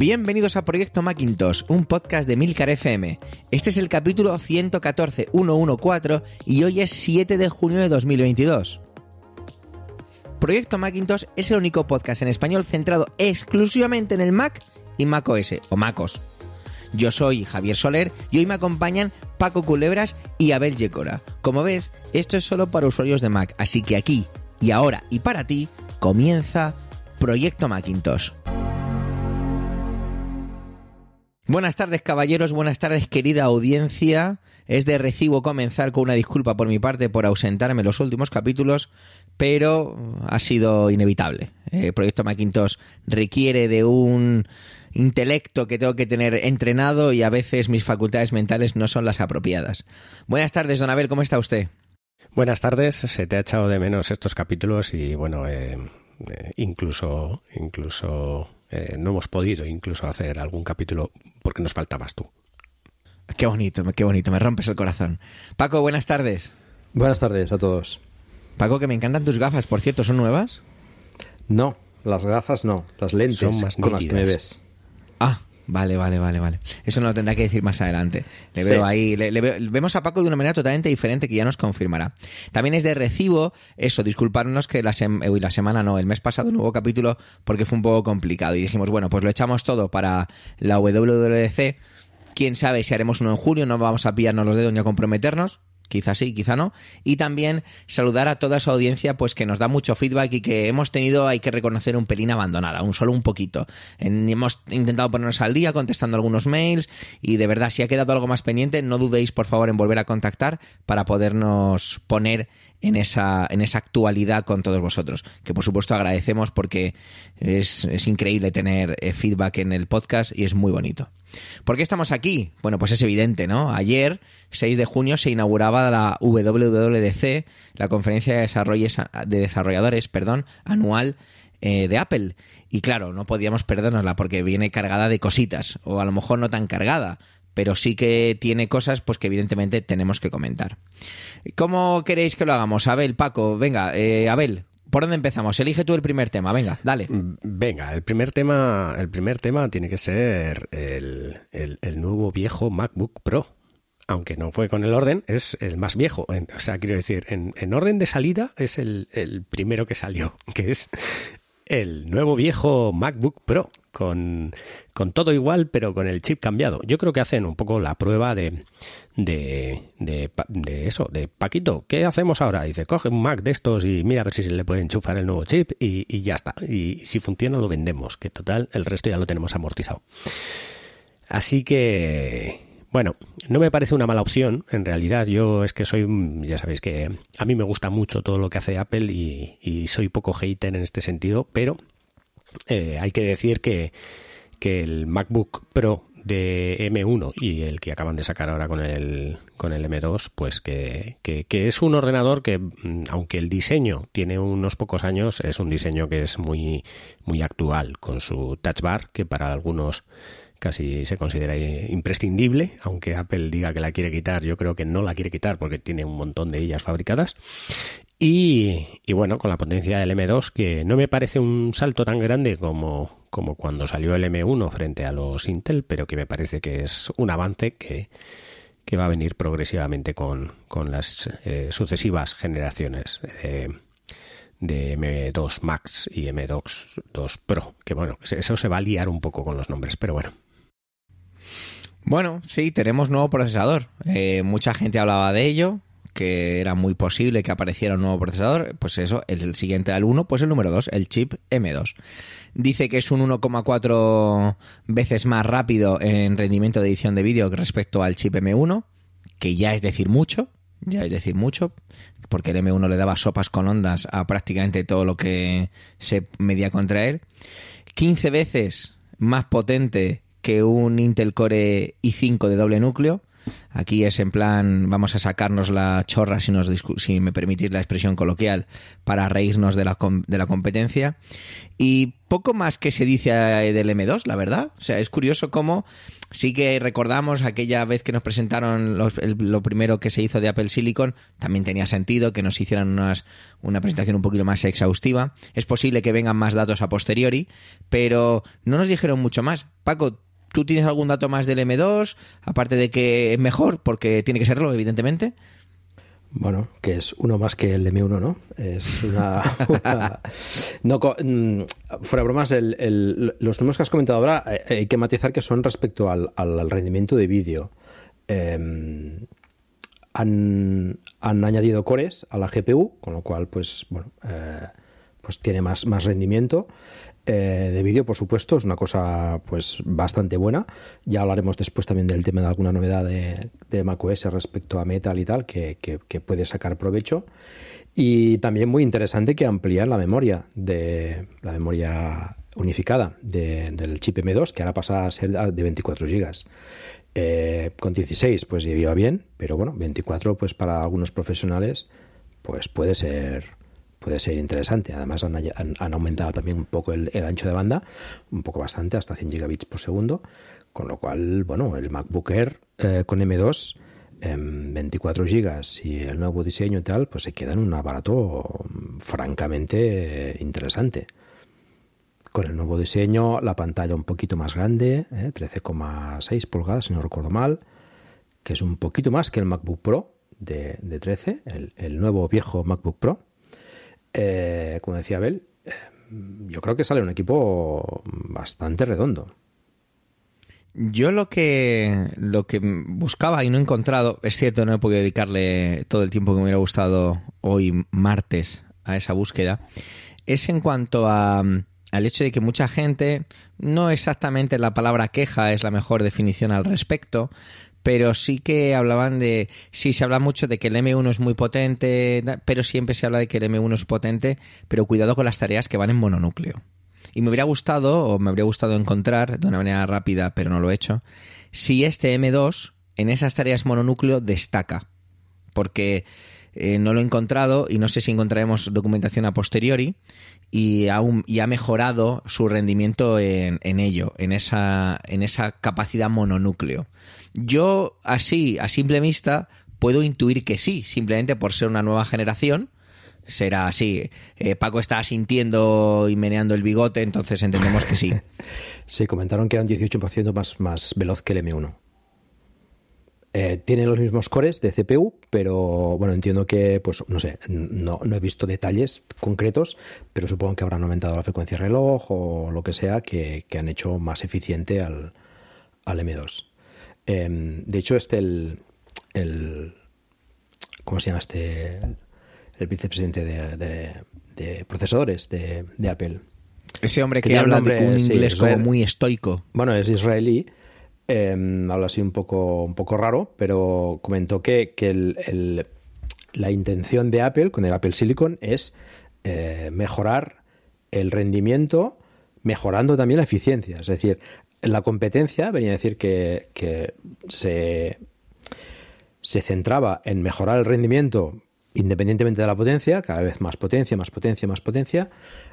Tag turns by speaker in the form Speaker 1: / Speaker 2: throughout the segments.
Speaker 1: Bienvenidos a Proyecto Macintosh, un podcast de Milcar FM. Este es el capítulo 114, 114 y hoy es 7 de junio de 2022. Proyecto Macintosh es el único podcast en español centrado exclusivamente en el Mac y Mac OS o MacOS. Yo soy Javier Soler y hoy me acompañan Paco Culebras y Abel Yecora. Como ves, esto es solo para usuarios de Mac, así que aquí y ahora y para ti comienza Proyecto Macintosh. Buenas tardes caballeros, buenas tardes querida audiencia. Es de recibo comenzar con una disculpa por mi parte por ausentarme en los últimos capítulos, pero ha sido inevitable. El proyecto Macintosh requiere de un intelecto que tengo que tener entrenado y a veces mis facultades mentales no son las apropiadas. Buenas tardes, don Abel, ¿cómo está usted?
Speaker 2: Buenas tardes, se te ha echado de menos estos capítulos y bueno, eh, eh, incluso, incluso eh, no hemos podido incluso hacer algún capítulo porque nos faltabas tú.
Speaker 1: Qué bonito, qué bonito, me rompes el corazón. Paco, buenas tardes.
Speaker 3: Buenas tardes a todos.
Speaker 1: Paco, que me encantan tus gafas, por cierto, ¿son nuevas?
Speaker 3: No, las gafas no, las lentes
Speaker 2: Son más
Speaker 3: con las que me ves.
Speaker 1: Ah, vale, vale, vale, vale. Eso no lo tendrá que decir más adelante. Le
Speaker 3: Sí.
Speaker 1: veo ahí, le, le veo- vemos a Paco de una manera totalmente diferente que ya nos confirmará. También es de recibo eso, disculparnos que la, sem- uy, la semana no, el mes pasado no hubo capítulo porque fue un poco complicado y dijimos, bueno, pues lo echamos todo para la WWDC. Quién sabe si haremos uno en julio, no vamos a pillarnos los dedos ni a comprometernos. Quizá sí, quizá no. Y también saludar a toda esa audiencia pues que nos da mucho feedback y que hemos tenido, hay que reconocer, un pelín abandonada, un solo un poquito. Hemos intentado ponernos al día contestando algunos mails y de verdad, si ha quedado algo más pendiente, no dudéis por favor en volver a contactar para podernos poner en esa, en esa actualidad con todos vosotros. Que por supuesto agradecemos porque es, es increíble tener eh, feedback en el podcast y es muy bonito. ¿Por qué estamos aquí? Bueno, pues es evidente, ¿no? Ayer, 6 de junio, se inauguraba la WWDC, la conferencia de, desarrolles- de desarrolladores perdón, anual eh, de Apple. Y claro, no podíamos perdernosla porque viene cargada de cositas, o a lo mejor no tan cargada, pero sí que tiene cosas pues que evidentemente tenemos que comentar. ¿Cómo queréis que lo hagamos? Abel, Paco, venga, eh, Abel, ¿por dónde empezamos? Elige tú el primer tema, venga, dale.
Speaker 2: Mm, Venga, el primer tema, el primer tema tiene que ser el, el- nuevo viejo MacBook Pro. Aunque no fue con el orden, es el más viejo. O sea, quiero decir, en, en orden de salida es el, el primero que salió, que es el nuevo viejo MacBook Pro, con, con todo igual, pero con el chip cambiado. Yo creo que hacen un poco la prueba de, de, de, eso, de Paquito, ¿qué hacemos ahora? Dice, coge un Mac de estos y mira a ver si se le puede enchufar el nuevo chip y, y ya está. Y si funciona lo vendemos, que total, el resto ya lo tenemos amortizado. Así que, bueno, no me parece una mala opción. En realidad, yo es que soy, ya sabéis que a mí me gusta mucho todo lo que hace Apple y, y soy poco hater en este sentido, pero eh, hay que decir que, que el MacBook Pro de M1 y el que acaban de sacar ahora con el, con el M2, pues que, que, es un ordenador que, mm, aunque el diseño tiene unos pocos años, es un diseño que es muy, muy actual, con su touch bar, que para algunos casi se considera imprescindible, aunque Apple diga que la quiere quitar, yo creo que no la quiere quitar porque tiene un montón de ellas fabricadas. Y, y bueno, con la potencia del M2, que no me parece un salto tan grande como, como cuando salió el M1 frente a los Intel, pero que me parece que es un avance que, que va a venir progresivamente con, con las eh, sucesivas generaciones eh, de M2 Max y M2 2 Pro. Que bueno, eso se va a liar un poco con los nombres, pero bueno.
Speaker 1: Bueno, sí, tenemos nuevo procesador. Eh, mucha gente hablaba de ello, que era muy posible que apareciera un nuevo procesador. Pues eso, el siguiente al 1, pues el número 2, el chip M2. Dice que es un 1,4 veces más rápido en rendimiento de edición de vídeo respecto al chip M1, que ya es decir mucho, ya es decir mucho, porque el M1 le daba sopas con ondas a prácticamente todo lo que se medía contra él. 15 veces más potente que un Intel Core i5 de doble núcleo, Aquí es en plan, vamos a sacarnos la chorra, si, nos, si me permitís la expresión coloquial, para reírnos de la, de la competencia. Y poco más que se dice del M2, la verdad. O sea, es curioso cómo sí que recordamos aquella vez que nos presentaron lo primero que se hizo de Apple Silicon, también tenía sentido que nos hicieran unas, una presentación un poquito más exhaustiva. Es posible que vengan más datos a posteriori, pero no nos dijeron mucho más. Paco, ¿Tú tienes algún dato más del M2? Aparte de que es mejor, porque tiene que serlo, evidentemente.
Speaker 3: Bueno, que es uno más que el M1, ¿no? Es una... no, mm, fuera bromas, los números que has comentado ahora eh, hay que matizar que son respecto al, rendimiento de vídeo. Em, han, añadido cores a la GPU, con lo cual, pues, bueno, eh, pues tiene más, más rendimiento. Eh, de vídeo, por supuesto, es una cosa pues bastante buena. Ya hablaremos después también del tema de alguna novedad de, de macOS respecto a Metal y tal, que, puede sacar provecho. Y también muy interesante que amplían la memoria de la memoria unificada del chip M2, que ahora pasa a ser de 24 GB. Eh, con 16 pues iba bien, pero bueno, 24 pues para algunos profesionales pues puede ser puede ser interesante. Además han, aumentado también un poco el, ancho de banda, un poco bastante, hasta 100 gigabits por segundo, con lo cual, bueno, el MacBook Air eh, con M2 en 24 gigas y el nuevo diseño y tal, pues se queda en un aparato francamente interesante. Con el nuevo diseño, la pantalla un poquito más grande, 13,6 eh, pulgadas, si no recuerdo mal, que es un poquito más que el MacBook Pro de, 13, el nuevo viejo MacBook Pro eh, como decía Abel, eh, yo creo que sale un equipo bastante redondo.
Speaker 1: Yo lo que, lo que buscaba y no he encontrado, es cierto, no he podido dedicarle todo el tiempo que me hubiera gustado hoy martes a esa búsqueda, es en cuanto a, al hecho de que mucha gente, no exactamente la palabra queja es la mejor definición al respecto, pero sí que hablaban de, sí se habla mucho de que el M1 es muy potente, pero siempre se habla de que el M1 es potente, pero cuidado con las tareas que van en mononúcleo. Y me hubiera gustado, o me habría gustado encontrar, de una manera rápida, pero no lo he hecho, si este M2 en esas tareas mononúcleo destaca. Porque eh, no lo he encontrado y no sé si encontraremos documentación a posteriori y, aún, y ha mejorado su rendimiento en, en ello, en esa, en esa capacidad mononúcleo. Yo, así, a simple vista, puedo intuir que sí, simplemente por ser una nueva generación. Será así. Eh, Paco está sintiendo y meneando el bigote, entonces entendemos que sí.
Speaker 3: sí, comentaron que era un 18% más, más veloz que el M1. Eh, tiene los mismos cores de CPU, pero bueno, entiendo que, pues no sé, no, he visto detalles concretos, pero supongo que habrán aumentado la frecuencia de reloj o lo que sea que, han hecho más eficiente al, al M2. Em, de hecho, este el, el, ¿cómo se llama este? El vicepresidente de, procesadores de, Apple.
Speaker 1: Ese hombre que, habla de un inglés como muy estoico.
Speaker 3: Bueno, es israelí. Em, habla así un poco, un poco raro, pero comentó que, que la intención de Apple con el Apple Silicon es eh, mejorar el rendimiento, mejorando también la eficiencia. Es decir, la competencia venía a decir que, se, se centraba en mejorar el rendimiento independientemente de la potencia, cada vez más potencia, más potencia, más potencia.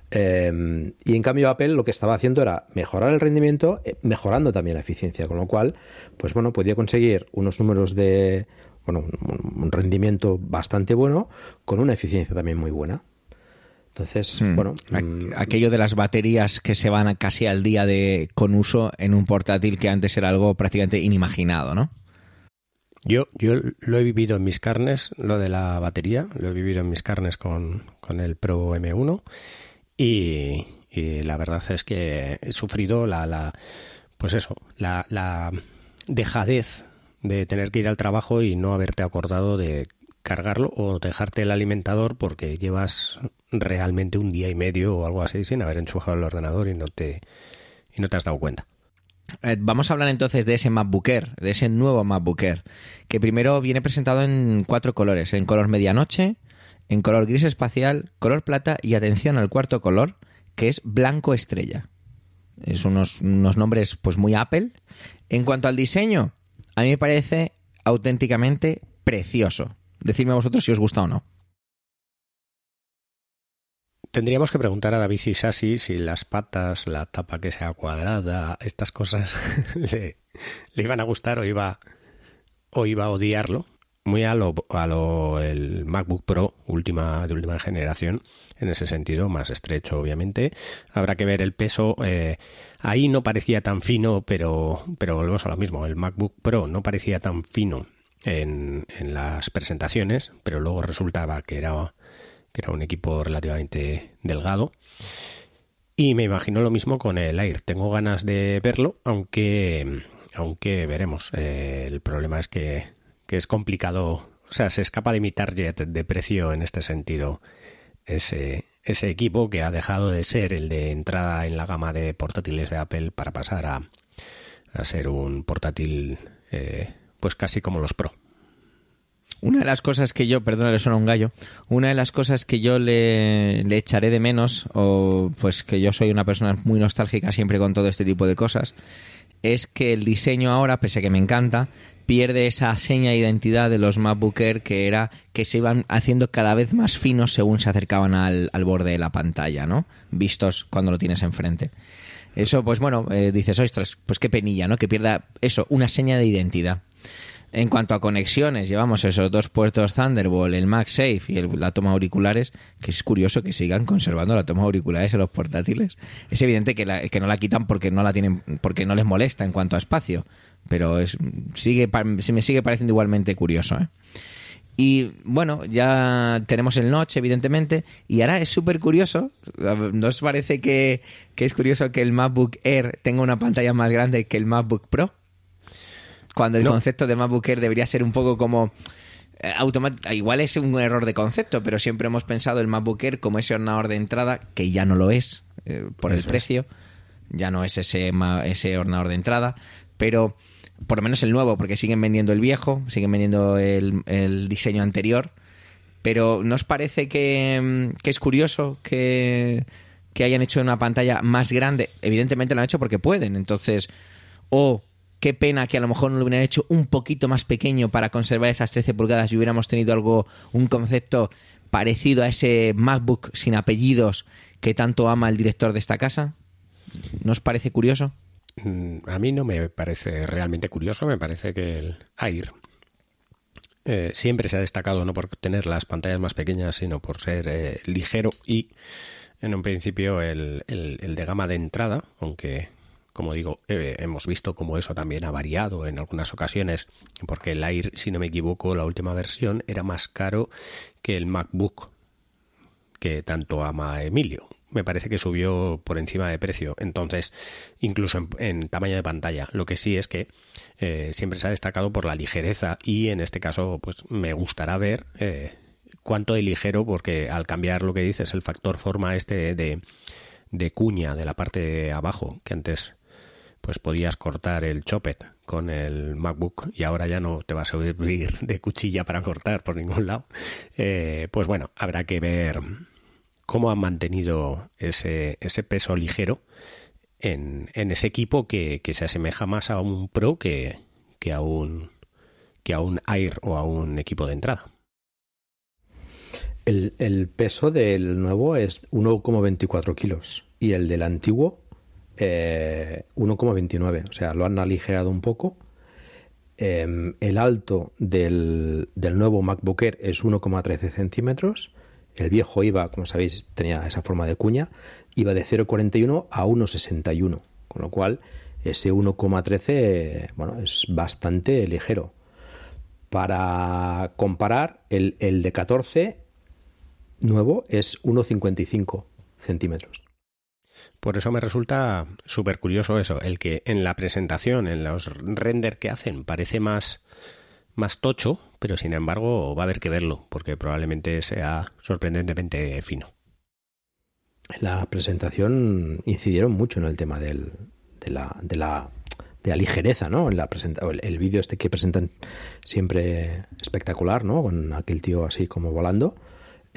Speaker 3: Eh, y en cambio Apple lo que estaba haciendo era mejorar el rendimiento, eh, mejorando también la eficiencia, con lo cual, pues bueno, podía conseguir unos números de, bueno, un rendimiento bastante bueno con una eficiencia también muy buena. Entonces, hmm. bueno.
Speaker 1: Mm, aquello de las baterías que se van casi al día de con uso en un portátil que antes era algo prácticamente inimaginado, ¿no?
Speaker 2: Yo, yo lo he vivido en mis carnes, lo de la batería, lo he vivido en mis carnes con, el Pro M1 y, la verdad es que he sufrido la, la pues eso, la, la dejadez de tener que ir al trabajo y no haberte acordado de cargarlo o dejarte el alimentador porque llevas realmente un día y medio o algo así sin haber enchufado el ordenador y no te, y no te has dado cuenta.
Speaker 1: Eh, vamos a hablar entonces de ese MacBook Air, de ese nuevo MacBook Air, que primero viene presentado en cuatro colores, en color medianoche, en color gris espacial, color plata y atención al cuarto color, que es blanco estrella. Es unos, unos nombres pues muy Apple. En cuanto al diseño, a mí me parece auténticamente precioso. Decidme a vosotros si os gusta o no.
Speaker 2: Tendríamos que preguntar a David Sassi si las patas, la tapa que sea cuadrada, estas cosas le, iban a gustar o iba, o iba a odiarlo. Muy a lo, a lo el MacBook Pro última, de última generación, en ese sentido, más estrecho, obviamente. Habrá que ver el peso. Eh, ahí no parecía tan fino, pero, pero volvemos a lo mismo. El MacBook Pro no parecía tan fino en, en las presentaciones, pero luego resultaba que era que era un equipo relativamente delgado. Y me imagino lo mismo con el Air. Tengo ganas de verlo, aunque, aunque veremos. Eh, el problema es que, que, es complicado. O sea, se escapa de mi target de precio en este sentido. Ese, ese equipo que ha dejado de ser el de entrada en la gama de portátiles de Apple para pasar a, a ser un portátil eh, pues casi como los Pro.
Speaker 1: Una de las cosas que yo, perdona, le suena un gallo, una de las cosas que yo le, le, echaré de menos, o pues que yo soy una persona muy nostálgica siempre con todo este tipo de cosas, es que el diseño ahora, pese a que me encanta, pierde esa seña de identidad de los MacBook Air que era que se iban haciendo cada vez más finos según se acercaban al, al borde de la pantalla, ¿no? Vistos cuando lo tienes enfrente. Eso, pues bueno, eh, dices, ostras, pues qué penilla, ¿no? Que pierda eso, una seña de identidad. En cuanto a conexiones, llevamos esos dos puertos Thunderbolt, el MagSafe y el, la toma auriculares, que es curioso que sigan conservando la toma auriculares en los portátiles. Es evidente que, la, que no la quitan porque no la tienen, porque no les molesta en cuanto a espacio, pero es, sigue, se me sigue pareciendo igualmente curioso. ¿eh? Y bueno, ya tenemos el notch, evidentemente, y ahora es súper curioso. ¿No os parece que, que es curioso que el MacBook Air tenga una pantalla más grande que el MacBook Pro? Cuando el no. concepto de MacBook Air debería ser un poco como eh, igual es un error de concepto, pero siempre hemos pensado el MacBook Air como ese ordenador de entrada, que ya no lo es eh, por Eso el precio, es. ya no es ese, ese ordenador de entrada, pero por lo menos el nuevo, porque siguen vendiendo el viejo, siguen vendiendo el, el diseño anterior, pero ¿nos parece que, que es curioso que, que hayan hecho una pantalla más grande? Evidentemente lo han hecho porque pueden, entonces, o qué pena que a lo mejor no lo hubieran hecho un poquito más pequeño para conservar esas 13 pulgadas y hubiéramos tenido algo, un concepto parecido a ese MacBook sin apellidos que tanto ama el director de esta casa. ¿Nos parece curioso?
Speaker 2: Mm, a mí no me parece realmente curioso, me parece que el Air eh, siempre se ha destacado no por tener las pantallas más pequeñas, sino por ser eh, ligero y en un principio el, de gama de entrada, aunque como digo, eh, hemos visto cómo eso también ha variado en algunas ocasiones, porque el Air, si no me equivoco, la última versión era más caro que el MacBook que tanto ama Emilio. Me parece que subió por encima de precio. Entonces, incluso en, tamaño de pantalla. Lo que sí es que eh, siempre se ha destacado por la ligereza y en este caso, pues me gustará ver eh, cuánto de ligero, porque al cambiar lo que dices, el factor forma este de, de cuña de la parte de abajo, que antes pues podías cortar el chopet con el MacBook y ahora ya no te va a servir de cuchilla para cortar por ningún lado. Eh, pues bueno, habrá que ver cómo han mantenido ese, peso ligero en, ese equipo que, se asemeja más a un Pro que, a un, que a un Air o a un equipo de entrada.
Speaker 3: El, el peso del nuevo es 1,24 kilos y el del antiguo eh, 1,29, o sea, lo han aligerado un poco. Eh, el alto del, del, nuevo MacBook Air es 1,13 centímetros. El viejo iba, como sabéis, tenía esa forma de cuña, iba de 0,41 a 1,61, con lo cual ese 1,13 bueno, es bastante ligero. Para comparar, el, el de 14 nuevo es 1,55 centímetros.
Speaker 2: Por eso me resulta súper curioso eso, el que en la presentación, en los render que hacen, parece más, más tocho, pero sin embargo va a haber que verlo, porque probablemente sea sorprendentemente fino.
Speaker 3: En la presentación incidieron mucho en el tema del, de, la, de, la, de la ligereza, ¿no? En la presenta el, el vídeo este que presentan siempre espectacular, ¿no? Con aquel tío así como volando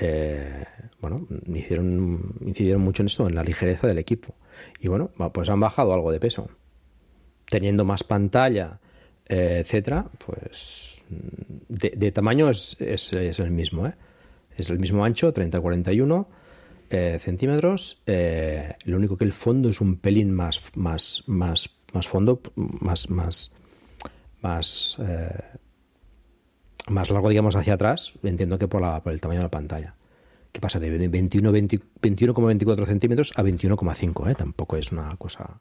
Speaker 3: eh, bueno, hicieron, incidieron mucho en esto, en la ligereza del equipo. Y bueno, pues han bajado algo de peso. Teniendo más pantalla, eh, etcétera, pues de, tamaño es, es, el mismo, ¿eh? Es el mismo ancho, 30-41 eh, centímetros. Eh, lo único que el fondo es un pelín más, más, más, más fondo, más, más, más, más largo, digamos, hacia atrás. Entiendo que por, por el tamaño de la pantalla. ¿Qué pasa? De 21,24 centímetros a 21,5, ¿eh? Tampoco es una cosa...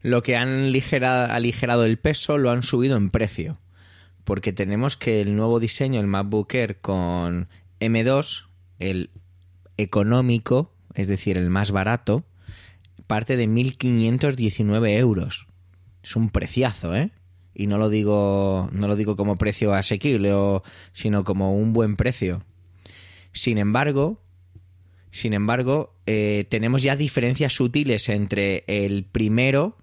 Speaker 1: Lo que han aligerado el peso lo han subido en precio. Porque tenemos que el nuevo diseño, el MacBook Air con M2, el económico, es decir, el más barato, parte de 1.519 euros. Es un preciazo, ¿eh? Y no lo digo, no lo digo como precio asequible, o, sino como un buen precio. Sin embargo, sin embargo, eh, tenemos ya diferencias sutiles entre el primero,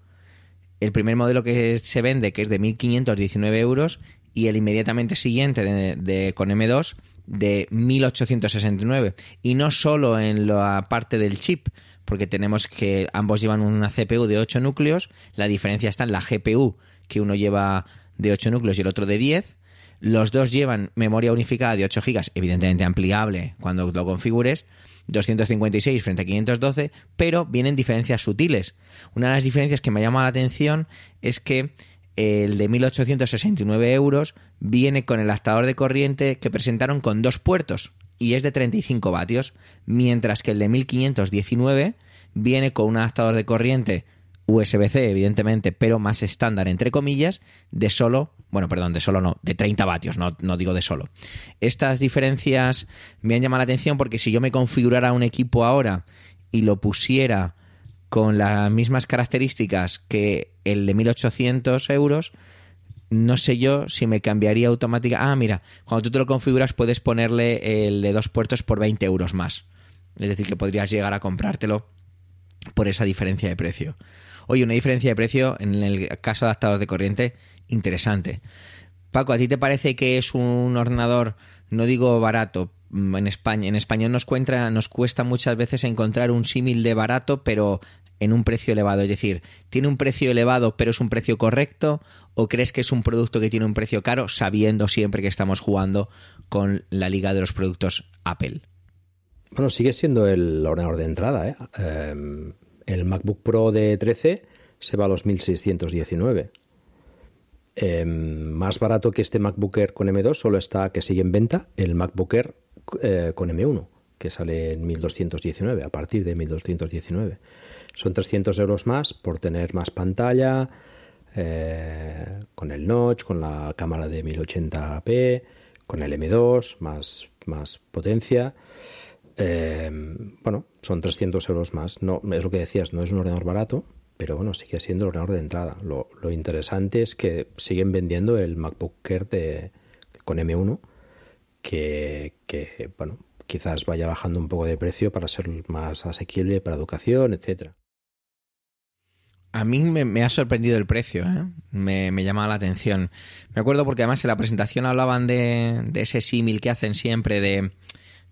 Speaker 1: el primer modelo que se vende, que es de 1.519 euros, y el inmediatamente siguiente de, con M2 de 1869. Y no solo en la parte del chip, porque tenemos que ambos llevan una CPU de 8 núcleos, la diferencia está en la GPU, que uno lleva de 8 núcleos y el otro de 10, los dos llevan memoria unificada de 8 GB, evidentemente ampliable cuando lo configures, 256 frente a 512, pero vienen diferencias sutiles. Una de las diferencias que me llama la atención es que el de 1869 euros viene con el adaptador de corriente que presentaron con dos puertos y es de 35 vatios, mientras que el de 1519 viene con un adaptador de corriente USB-C, evidentemente, pero más estándar, entre comillas, de solo, bueno, perdón, de solo no, de 30 vatios, no, no digo de solo. Estas diferencias me han llamado la atención porque si yo me configurara un equipo ahora y lo pusiera con las mismas características que el de 1800 euros, no sé yo si me cambiaría automáticamente. Ah, mira, cuando tú te lo configuras puedes ponerle el de dos puertos por 20 euros más. Es decir, que podrías llegar a comprártelo por esa diferencia de precio. Oye, una diferencia de precio en el caso de adaptadores de corriente interesante. Paco, ¿a ti te parece que es un ordenador, no digo barato, mm, en España, en español nos, nos cuesta muchas veces encontrar un símil de barato, pero en un precio elevado? Es decir, ¿tiene un precio elevado pero es un precio correcto? ¿O crees que es un producto que tiene un precio caro sabiendo siempre que estamos jugando con la liga de los productos Apple?
Speaker 3: Bueno, sigue siendo el ordenador de entrada. ¿eh? Em, el MacBook Pro de 13 se va a los 1619. Em, más barato que este MacBook Air con M2 solo está que sigue en venta el MacBook Air eh, con M1, que sale en 1219, a partir de 1219. Son 300 euros más por tener más pantalla, eh, con el notch, con la cámara de 1080p, con el M2, más, más potencia. Eh, bueno, son 300 euros más. No, es lo que decías, no es un ordenador barato, pero bueno, sigue siendo el ordenador de entrada. Lo, interesante es que siguen vendiendo el MacBook Air de, con M1, que, bueno, quizás vaya bajando un poco de precio para ser más asequible para educación, etcétera.
Speaker 1: A mí me, ha sorprendido el precio, ¿eh? me, me llama la atención. Me acuerdo porque además en la presentación hablaban de ese símil que hacen siempre de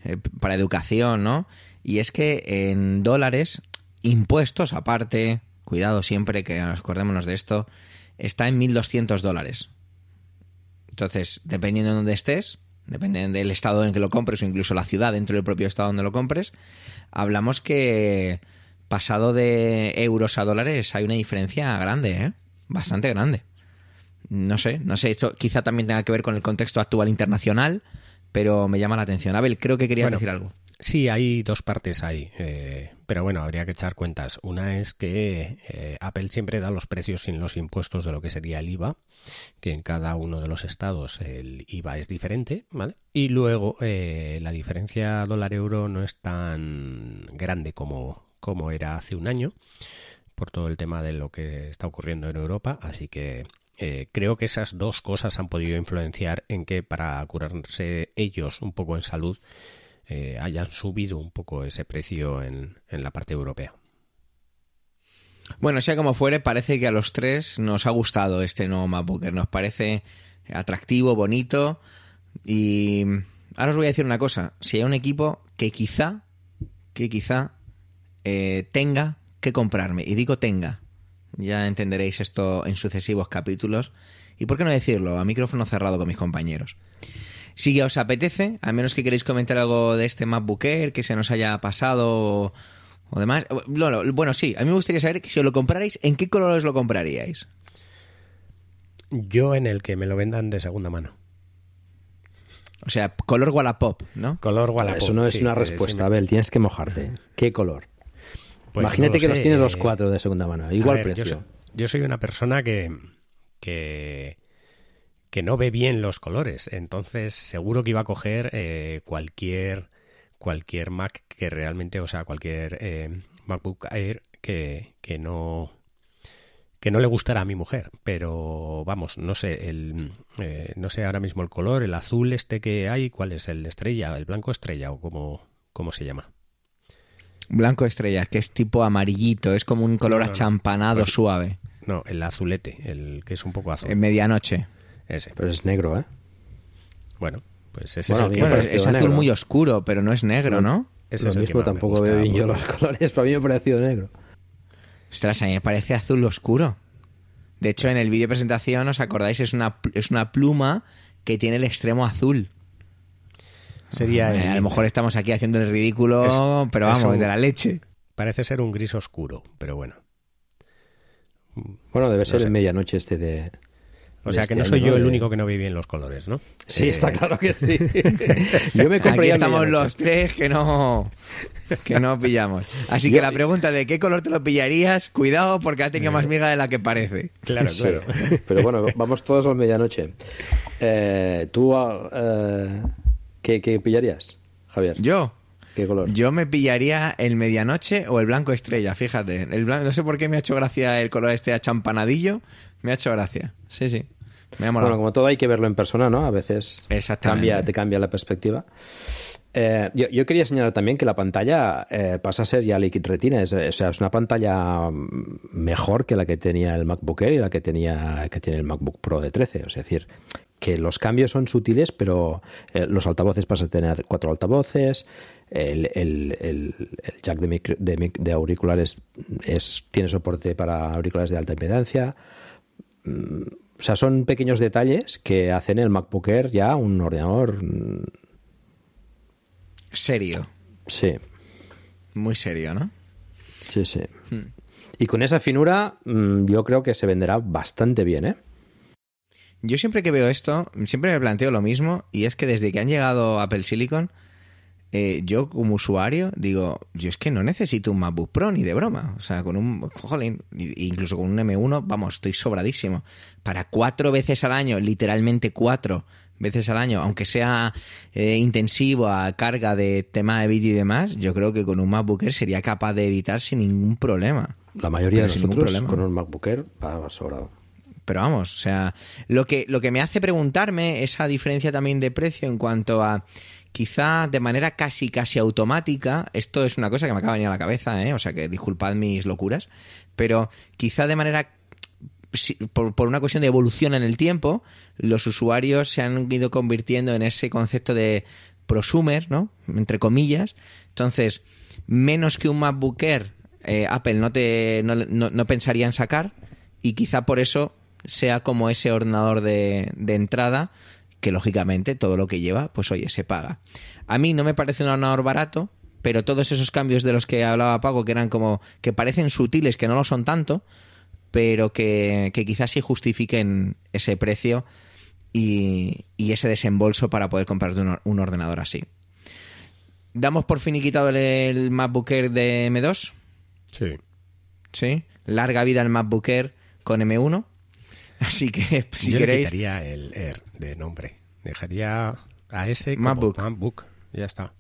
Speaker 1: eh, para educación, ¿no? Y es que en dólares, impuestos aparte, cuidado siempre que nos acordémonos de esto, está en 1.200 dólares. Entonces, dependiendo de dónde estés, dependiendo del estado en que lo compres o incluso la ciudad dentro del propio estado donde lo compres, hablamos que pasado de euros a dólares hay una diferencia grande, ¿eh? Bastante grande. No sé, no sé, esto quizá también tenga que ver con el contexto actual internacional, pero me llama la atención. Abel, creo que querías decir algo.
Speaker 2: Sí, hay dos partes ahí, eh, pero bueno, habría que echar cuentas. Una es que eh, Apple siempre da los precios sin los impuestos de lo que sería el IVA, que en cada uno de los estados el IVA es diferente, ¿vale? Y luego eh, la diferencia dólar-euro no es tan grande como, como era hace un año, por todo el tema de lo que está ocurriendo en Europa, así que eh, creo que esas dos cosas han podido influenciar en que para curarse ellos un poco en salud eh, hayan subido un poco ese precio en, la parte europea.
Speaker 1: Bueno, sea como fuere, parece que a los tres nos ha gustado este nuevo MacBook Nos parece atractivo, bonito. Y ahora os voy a decir una cosa. Si hay un equipo que quizá, que quizá eh, tenga que comprarme, y digo tenga, ya entenderéis esto en sucesivos capítulos, Y por qué no decirlo a micrófono cerrado con mis compañeros. Si os apetece, al menos que queréis comentar algo de este MacBook Air que se nos haya pasado o, demás. Bueno, bueno, sí, a mí me gustaría saber que si os lo comprarais, ¿en qué color os lo compraríais?
Speaker 2: Yo en el que me lo vendan de segunda mano.
Speaker 1: O sea, color Wallapop, ¿no?
Speaker 2: Color Wallapop.
Speaker 3: Eso no es
Speaker 2: sí,
Speaker 3: una respuesta, Abel, tienes que mojarte. ¿Qué color?
Speaker 2: Pues
Speaker 3: Imagínate
Speaker 2: no
Speaker 3: que
Speaker 2: lo
Speaker 3: los tienes los
Speaker 2: eh,
Speaker 3: cuatro de segunda mano, igual
Speaker 2: ver,
Speaker 3: precio.
Speaker 2: Yo soy, yo soy una persona que, que, que no ve bien los colores, entonces seguro que iba a coger eh, cualquier, cualquier Mac que realmente, o sea, cualquier eh, MacBook Air que, que no que no le gustara a mi mujer, pero vamos, no sé, el, eh, no sé ahora mismo el color, el azul este que hay, ¿cuál es? El estrella, el blanco estrella o cómo, cómo se llama.
Speaker 1: Blanco estrella, que es tipo amarillito, es como un color
Speaker 2: No,
Speaker 1: achampanado
Speaker 2: Pues-
Speaker 1: suave.
Speaker 2: No, el azulete, el que es un poco azul.
Speaker 1: En medianoche.
Speaker 2: Ese.
Speaker 3: Pero es negro, ¿eh?
Speaker 2: Bueno, pues ese
Speaker 3: Bueno,
Speaker 2: es el que
Speaker 1: Bueno, es azul
Speaker 3: negro.
Speaker 1: muy oscuro, pero no es negro, ¿no?
Speaker 2: ese
Speaker 3: Lo
Speaker 2: es el que
Speaker 3: mismo tampoco veo yo los colores, para mí me ha parecido negro.
Speaker 1: Ostras, a mí me parece azul oscuro. De hecho, en el vídeo de presentación, ¿os acordáis? Es una, es una pluma que tiene el extremo azul.
Speaker 2: Sería
Speaker 1: Eh,
Speaker 2: el-
Speaker 1: a lo mejor estamos aquí haciendo el ridículo,
Speaker 2: Es-
Speaker 1: pero vamos,
Speaker 2: un-
Speaker 1: de la leche.
Speaker 2: Parece ser un gris oscuro, pero bueno.
Speaker 3: Bueno, debe ser
Speaker 2: sé.
Speaker 3: el medianoche este de...
Speaker 2: O sea
Speaker 3: este
Speaker 2: que no
Speaker 3: año,
Speaker 2: soy yo el único que no ve bien los colores, ¿no?
Speaker 3: Sí,
Speaker 2: Eh,
Speaker 3: está claro que sí. yo me
Speaker 1: Aquí
Speaker 3: compré
Speaker 1: estamos los tres que no, que no pillamos. Así que la pregunta de qué color te lo pillarías, cuidado porque ha tenido más miga de la que parece.
Speaker 2: Claro,
Speaker 3: Sí,
Speaker 2: claro.
Speaker 3: Pero bueno, vamos todos a medianoche. Eh, ¿Tú ah, eh, ¿qué, qué pillarías, Javier?
Speaker 1: Yo,
Speaker 3: ¿Qué color?
Speaker 1: yo me pillaría el medianoche o el blanco estrella, fíjate. El no sé por qué me ha hecho gracia el color este achampanadillo, me ha hecho gracia. Sí, sí. Me ha molado.
Speaker 3: Bueno, como todo hay que verlo en persona, ¿no? A veces cambia, te cambia la perspectiva. Eh, yo, yo quería señalar también que la pantalla eh, pasa a ser ya Liquid Retina, es, o sea, es una pantalla mejor que la que tenía el MacBook Air y la que tenía que tiene el MacBook Pro de 13, es decir, que los cambios son sutiles, pero eh, los altavoces pasan a tener cuatro altavoces, el, el- el- el jack de, micro- de mic- de auriculares es, tiene soporte para auriculares de alta impedancia, o sea, son pequeños detalles que hacen el MacBook Air ya un ordenador. mm,
Speaker 1: Serio,
Speaker 3: Sí,
Speaker 1: muy serio, ¿no?
Speaker 3: sí, sí. Y con esa finura, mm, yo creo que se venderá bastante bien, ¿eh?
Speaker 1: Yo siempre que veo esto, siempre me planteo lo mismo, y es que desde que han llegado Apple Silicon, eh, yo como usuario digo, yo es que no necesito un MacBook Pro ni de broma. O sea, con un, jolín, incluso con un M1, vamos, estoy sobradísimo. Para cuatro veces al año, literalmente cuatro veces al año, aunque sea eh, intensivo a carga de tema de vídeo y demás, yo creo que con un MacBook Air sería capaz de editar sin ningún problema.
Speaker 3: La mayoría
Speaker 1: Pero
Speaker 3: de nosotros con un MacBook Air va sobrado.
Speaker 1: Pero vamos, o sea, lo que, lo que me hace preguntarme esa diferencia también de precio en cuanto a quizá de manera casi casi automática, esto es una cosa que me acaba de venir a la cabeza, ¿eh? o sea que disculpad mis locuras, pero quizá de manera por, por una cuestión de evolución en el tiempo, los usuarios se han ido convirtiendo en ese concepto de prosumer, ¿no? Entre comillas. Entonces, menos que un MacBook Air, eh, Apple no, te, no- no pensaría en sacar y quizá por eso sea como ese ordenador de, de entrada que lógicamente todo lo que lleva, pues oye, se paga. A mí no me parece un ordenador barato, pero todos esos cambios de los que hablaba Paco, que eran como que parecen sutiles, que no lo son tanto, pero que, que quizás sí justifiquen ese precio y, y ese desembolso para poder comprarte un, un ordenador así. Damos por finiquitado el, el MacBook Air de M2,
Speaker 2: Sí.
Speaker 1: ¿sí? Larga vida el MacBook Air con M1. Así que si
Speaker 2: Yo
Speaker 1: queréis,
Speaker 2: quitaría el Air de nombre. Dejaría a ese como
Speaker 1: MacBook.
Speaker 2: MacBook. Ya está.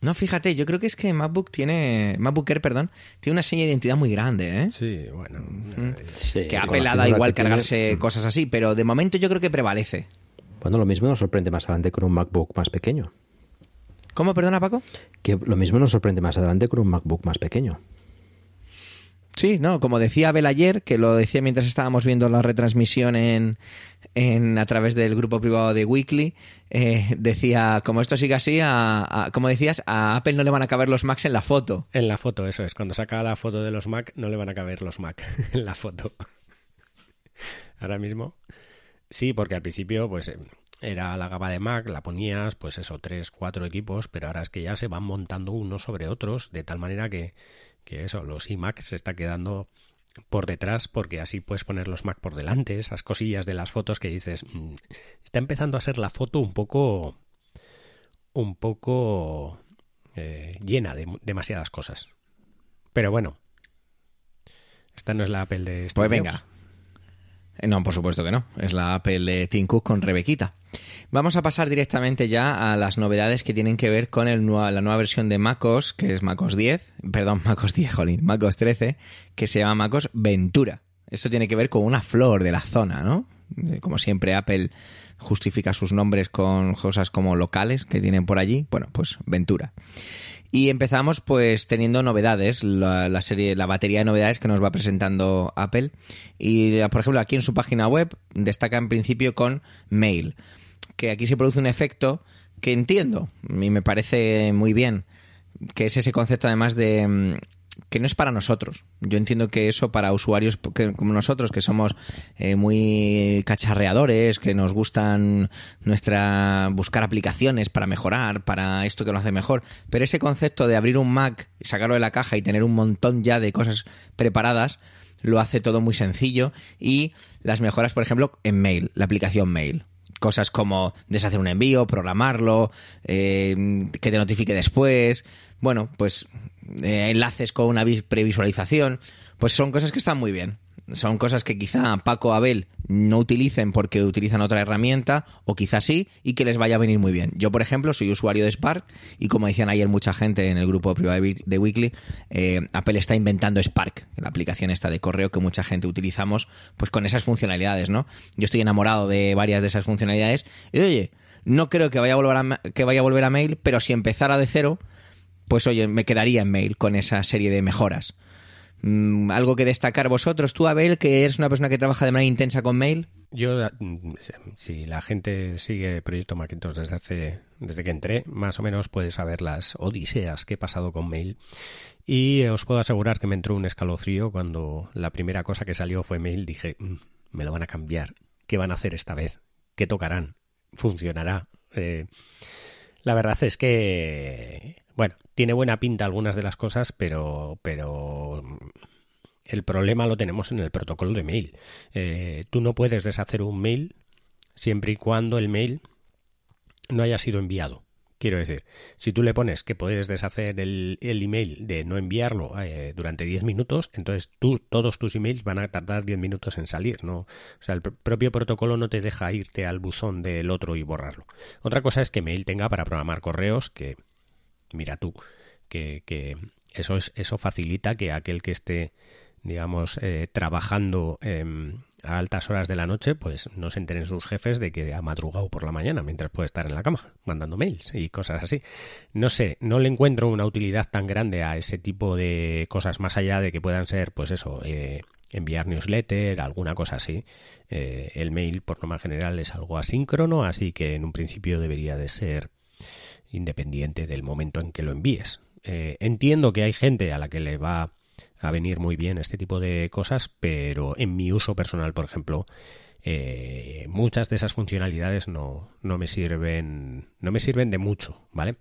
Speaker 1: no fíjate, yo creo que es que MacBook tiene, MacBook Air, perdón, tiene una seña de identidad muy grande, ¿eh?
Speaker 2: Sí, bueno. eh,
Speaker 3: Sí,
Speaker 1: que Apple ha igual
Speaker 3: que tiene-
Speaker 1: cargarse cosas así, pero de momento yo creo que prevalece.
Speaker 3: Bueno, lo mismo nos sorprende más adelante con un MacBook más pequeño.
Speaker 1: ¿Cómo, perdona, Paco?
Speaker 3: Que lo mismo nos sorprende más adelante con un MacBook más pequeño.
Speaker 1: Sí, no, como decía Abel ayer, que lo decía mientras estábamos viendo la retransmisión en, en a través del grupo privado de Weekly, eh, decía, como esto sigue así, a, como decías, a Apple no le van a caber los Macs en la foto.
Speaker 2: En la foto, eso es. Cuando saca la foto de los Mac, no le van a caber los Mac en la foto. ahora mismo. Sí, porque al principio, pues era la gama de Mac, la ponías, pues eso, tres, cuatro equipos, pero ahora es que ya se van montando unos sobre otros, de tal manera que, que eso, los iMac se está quedando por detrás, porque así puedes poner los Mac por delante, esas cosillas de las fotos que dices, mm, está empezando a ser la foto un poco, un poco eh, llena de demasiadas cosas. Pero bueno, esta no es la Apple de...
Speaker 1: Pues venga. Eh, no, por supuesto que no. Es la Apple de Tim Cook con Rebequita. Vamos a pasar directamente ya a las novedades que tienen que ver con el la nueva versión de MacOS, que es MacOS 10, perdón, MacOS 10, jolín, MacOS 13, que se llama MacOS Ventura. Esto tiene que ver con una flor de la zona, ¿no? Eh, como siempre, Apple justifica sus nombres con cosas como locales que tienen por allí. Bueno, pues Ventura. Y empezamos pues teniendo novedades, la, serie, la batería de novedades que nos va presentando Apple. Y por ejemplo aquí en su página web destaca en principio con Mail, que aquí se produce un efecto que entiendo y me parece muy bien, que es ese concepto además de mm, que no es para nosotros. Yo entiendo que eso para usuarios como nosotros, que somos eh, muy cacharreadores, que nos gustan nuestra buscar aplicaciones para mejorar, para esto que lo hace mejor. Pero ese concepto de abrir un Mac, sacarlo de la caja y tener un montón ya de cosas preparadas, lo hace todo muy sencillo. Y las mejoras, por ejemplo, en Mail, la aplicación Mail cosas como deshacer un envío, programarlo, eh, que te notifique después. Bueno, pues eh, enlaces con una previsualización, pues son cosas que están muy bien. Son cosas que quizá Paco Abel no utilicen porque utilizan otra herramienta, o quizá sí, y que les vaya a venir muy bien. Yo, por ejemplo, soy usuario de Spark, y como decían ayer mucha gente en el grupo privado de Weekly, eh, Apple está inventando Spark, la aplicación esta de correo que mucha gente utilizamos, pues con esas funcionalidades, ¿no? Yo estoy enamorado de varias de esas funcionalidades, y oye, no creo que vaya a volver a, que vaya a, volver a mail, pero si empezara de cero, pues oye, me quedaría en mail con esa serie de mejoras. Mm, ¿Algo que destacar vosotros? Tú, Abel, que eres una persona que trabaja de manera intensa con mail.
Speaker 2: Yo, mm, si la gente sigue Proyecto Macintosh desde hace, desde que entré, más o menos puede saber las odiseas que he pasado con mail. Y os puedo asegurar que me entró un escalofrío cuando la primera cosa que salió fue mail. Dije, mm, me lo van a cambiar. ¿Qué van a hacer esta vez? ¿Qué tocarán? ¿Funcionará? Eh, la verdad es que bueno, tiene buena pinta algunas de las cosas, pero, pero el problema lo tenemos en el protocolo de mail. Eh, tú no puedes deshacer un mail siempre y cuando el mail no haya sido enviado. Quiero decir, si tú le pones que puedes deshacer el, email de no enviarlo eh, durante 10 minutos, entonces tú, todos tus emails van a tardar 10 minutos en salir. ¿no? O sea, el propio protocolo no te deja irte al buzón del otro y borrarlo. Otra cosa es que mail tenga para programar correos que mira tú, que, que eso, es, eso facilita que aquel que esté, digamos, eh, trabajando a altas horas de la noche, pues no se enteren sus jefes de que ha madrugado por la mañana mientras puede estar en la cama mandando mails y cosas así. No sé, no le encuentro una utilidad tan grande a ese tipo de cosas más allá de que puedan ser, pues eso, eh, enviar newsletter, alguna cosa así. Eh, el mail, por norma general, es algo asíncrono, así que en un principio debería de ser independiente del momento en que lo envíes. Eh, entiendo que hay gente a la que le va a venir muy bien este tipo de cosas, pero en mi uso personal, por ejemplo, eh, muchas de esas funcionalidades no, no, me sirven no me sirven de mucho vale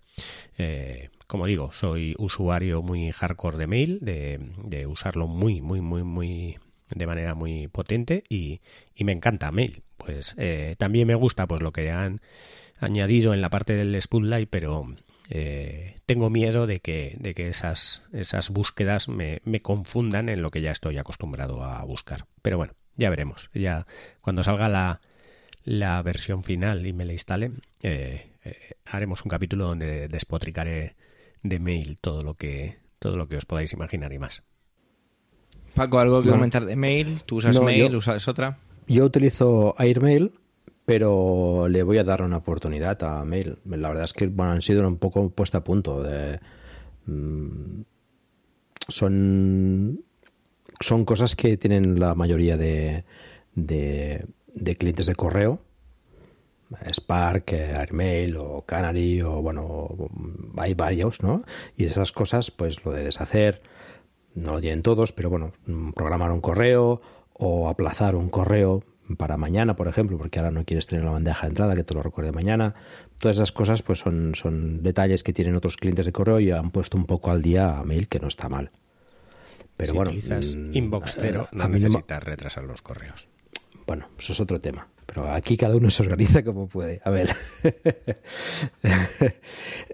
Speaker 2: eh, como digo soy usuario muy hardcore de mail de, de, usarlo muy muy muy muy de manera muy potente y, y me encanta mail. Pues también me gusta pues lo que han añadido en la parte del Spotlight, pero eh, tengo miedo de que, de que esas, esas búsquedas me, me, confundan en lo que ya estoy acostumbrado a buscar. Pero bueno, ya veremos. Ya cuando salga la, la versión final y me la instale, eh, eh, haremos un capítulo donde despotricaré de mail todo lo que todo lo que os podáis imaginar y más.
Speaker 1: Paco, ¿algo que comentar de mail? ¿Tú usas mail? ¿Usas otra?
Speaker 3: Yo utilizo Airmail pero le voy a dar una oportunidad a Mail. La verdad es que bueno, han sido un poco puesta a punto. De, mm, son, son cosas que tienen la mayoría de, de, clientes de correo. Spark, Airmail o Canary o bueno, hay varios, ¿no? Y esas cosas, pues lo de deshacer, no lo tienen todos, pero bueno, programar un correo o aplazar un correo para mañana, por ejemplo, porque ahora no quieres tener la bandeja de entrada que te lo recuerde mañana. Todas esas cosas pues son, son detalles que tienen otros clientes de correo y han puesto un poco al día a mail, que no está mal. Pero
Speaker 2: si
Speaker 3: bueno,
Speaker 2: utilizas
Speaker 3: mm,
Speaker 2: inbox cero,
Speaker 3: a
Speaker 2: no necesitas retrasar los correos.
Speaker 3: Bueno, eso es otro tema. Pero aquí cada uno se organiza como puede. A ver.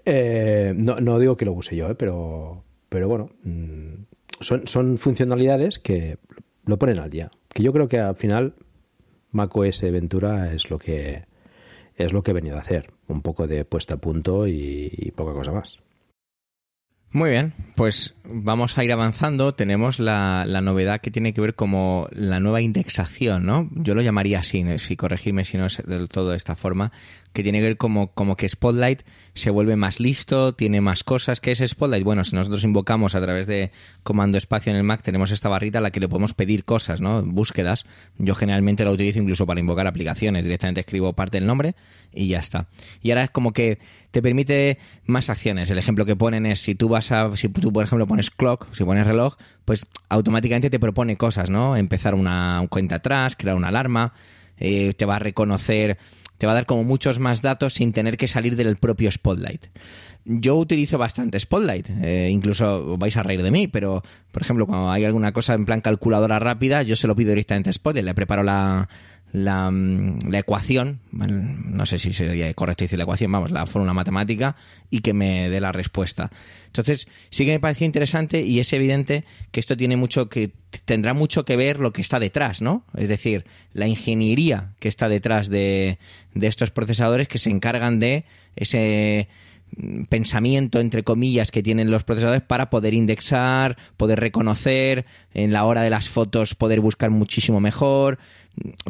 Speaker 3: Eh, no, no digo que lo use yo, eh, pero, pero bueno. mm, Son, son funcionalidades que lo ponen al día. Que yo creo que al final macOS Ventura es lo que es lo que he venido a hacer. Un poco de puesta a punto y, y poca cosa más.
Speaker 1: Muy bien, pues vamos a ir avanzando. Tenemos la, novedad que tiene que ver como la nueva indexación, ¿no? Yo lo llamaría así, si corregirme si no es del todo de esta forma, que tiene que ver como, como que Spotlight se vuelve más listo, tiene más cosas. ¿Qué es Spotlight? Bueno, si nosotros invocamos a través de comando espacio en el Mac, tenemos esta barrita a la que le podemos pedir cosas, ¿no? Búsquedas. Yo generalmente la utilizo incluso para invocar aplicaciones. Directamente escribo parte del nombre y ya está. Y ahora es como que te permite más acciones. El ejemplo que ponen es si tú vas a, si tú por ejemplo pones clock, si pones reloj, pues automáticamente te propone cosas, ¿no? Empezar una, un cuenta atrás, crear una alarma, eh, te va a reconocer, te va a dar como muchos más datos sin tener que salir del propio Spotlight. Yo utilizo bastante Spotlight, eh, incluso vais a reír de mí, pero por ejemplo, cuando hay alguna cosa en plan calculadora rápida, yo se lo pido directamente a Spotlight, le preparo la, la, mm, la ecuación, no sé si sería correcto decir la ecuación, vamos, la fórmula matemática y que me dé la respuesta. Entonces, sí que me pareció interesante y es evidente que esto tiene mucho que tendrá mucho que ver lo que está detrás, ¿no? Es decir, la ingeniería que está detrás de, de estos procesadores que se encargan de ese mm, pensamiento entre comillas que tienen los procesadores para poder indexar, poder reconocer, en la hora de las fotos poder buscar muchísimo mejor,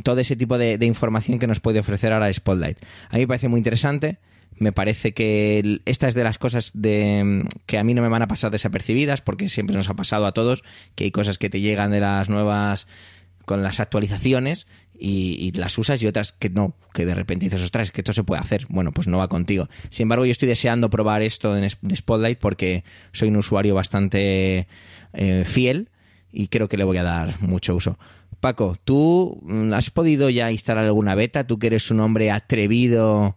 Speaker 1: todo ese tipo de, información que nos puede ofrecer ahora Spotlight. A mí me parece muy interesante. Me parece que el- esta es de las cosas de, que a mí no me van a pasar desapercibidas, porque siempre nos ha pasado a todos que hay cosas que te llegan de las nuevas con las actualizaciones y, las usas y otras que no, que de repente dices, ostras, que esto se puede hacer. Bueno, pues no va contigo. Sin embargo, yo estoy deseando probar esto en Spotlight porque soy un usuario bastante eh, fiel y creo que le voy a dar mucho uso. Paco, ¿tú mm, has podido ya instalar alguna beta? ¿Tú que eres un hombre atrevido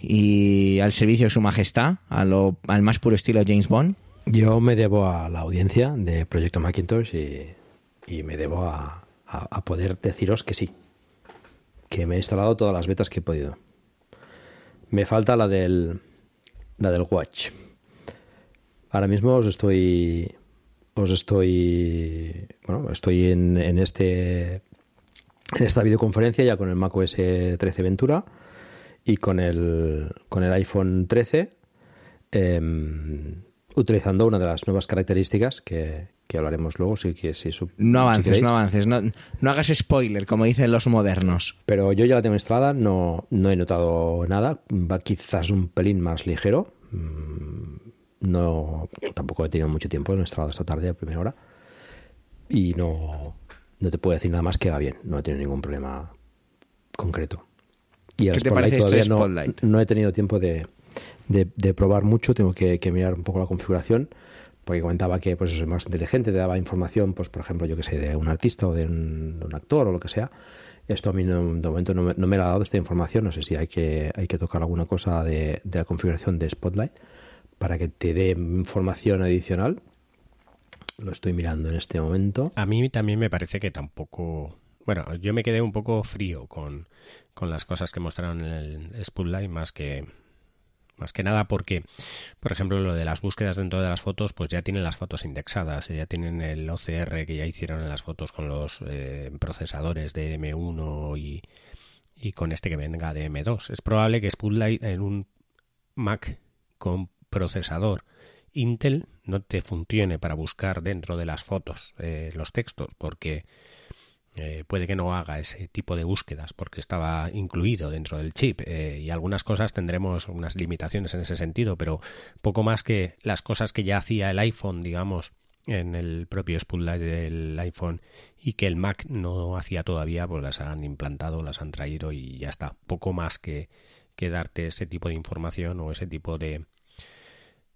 Speaker 1: y al servicio de su majestad, al más puro estilo James Bond?
Speaker 3: Yo me debo a la audiencia de Proyecto Macintosh y, me debo a, a- a poder deciros que sí, que me he instalado todas las betas que he podido. Me falta la del, la del Watch. Ahora mismo os estoy, os estoy, bueno, estoy en, en este, en esta videoconferencia ya con el macOS 13 Ventura y con el, con el iPhone 13 em, utilizando una de las nuevas características que, que hablaremos luego si, si,
Speaker 1: No avances, no avances, no, no hagas spoiler, como dicen los modernos.
Speaker 3: Pero yo ya la tengo instalada, no, no he notado nada. Va quizás un pelín más ligero. No, tampoco he tenido mucho tiempo, lo he instalado esta tarde a primera hora. Y no, no te puedo decir nada más que va bien. No he tenido ningún problema concreto. Y el
Speaker 1: ¿Qué te
Speaker 3: Spotlight
Speaker 1: parece
Speaker 3: todavía no-
Speaker 1: Spotlight?
Speaker 3: No, he tenido tiempo de, de- de probar mucho. Tengo que, que mirar un poco la configuración. Porque comentaba que pues, es más inteligente, te daba información, pues por ejemplo, yo que sé, de un artista o de un, de un actor o lo que sea. Esto a mí no- de momento no me, no me la ha dado esta información. No sé si hay que, hay que tocar alguna cosa de, de la configuración de Spotlight para que te dé información adicional. Lo estoy mirando en este momento.
Speaker 2: A mí también me parece que tampoco. Bueno, yo me quedé un poco frío con, con las cosas que mostraron en el Spotlight, más que. Más que nada porque, por ejemplo, lo de las búsquedas dentro de las fotos, pues ya tienen las fotos indexadas, ya tienen el OCR que ya hicieron en las fotos con los eh, procesadores de M1 y, y con este que venga de M2. Es probable que Spotlight en un Mac con procesador. Intel no te funcione para buscar dentro de las fotos eh, los textos porque eh, puede que no haga ese tipo de búsquedas porque estaba incluido dentro del chip eh, y algunas cosas tendremos unas limitaciones en ese sentido pero poco más que las cosas que ya hacía el iPhone digamos en el propio Spotlight del iPhone y que el Mac no hacía todavía pues las han implantado las han traído y ya está. Poco más que, que darte ese tipo de información o ese tipo de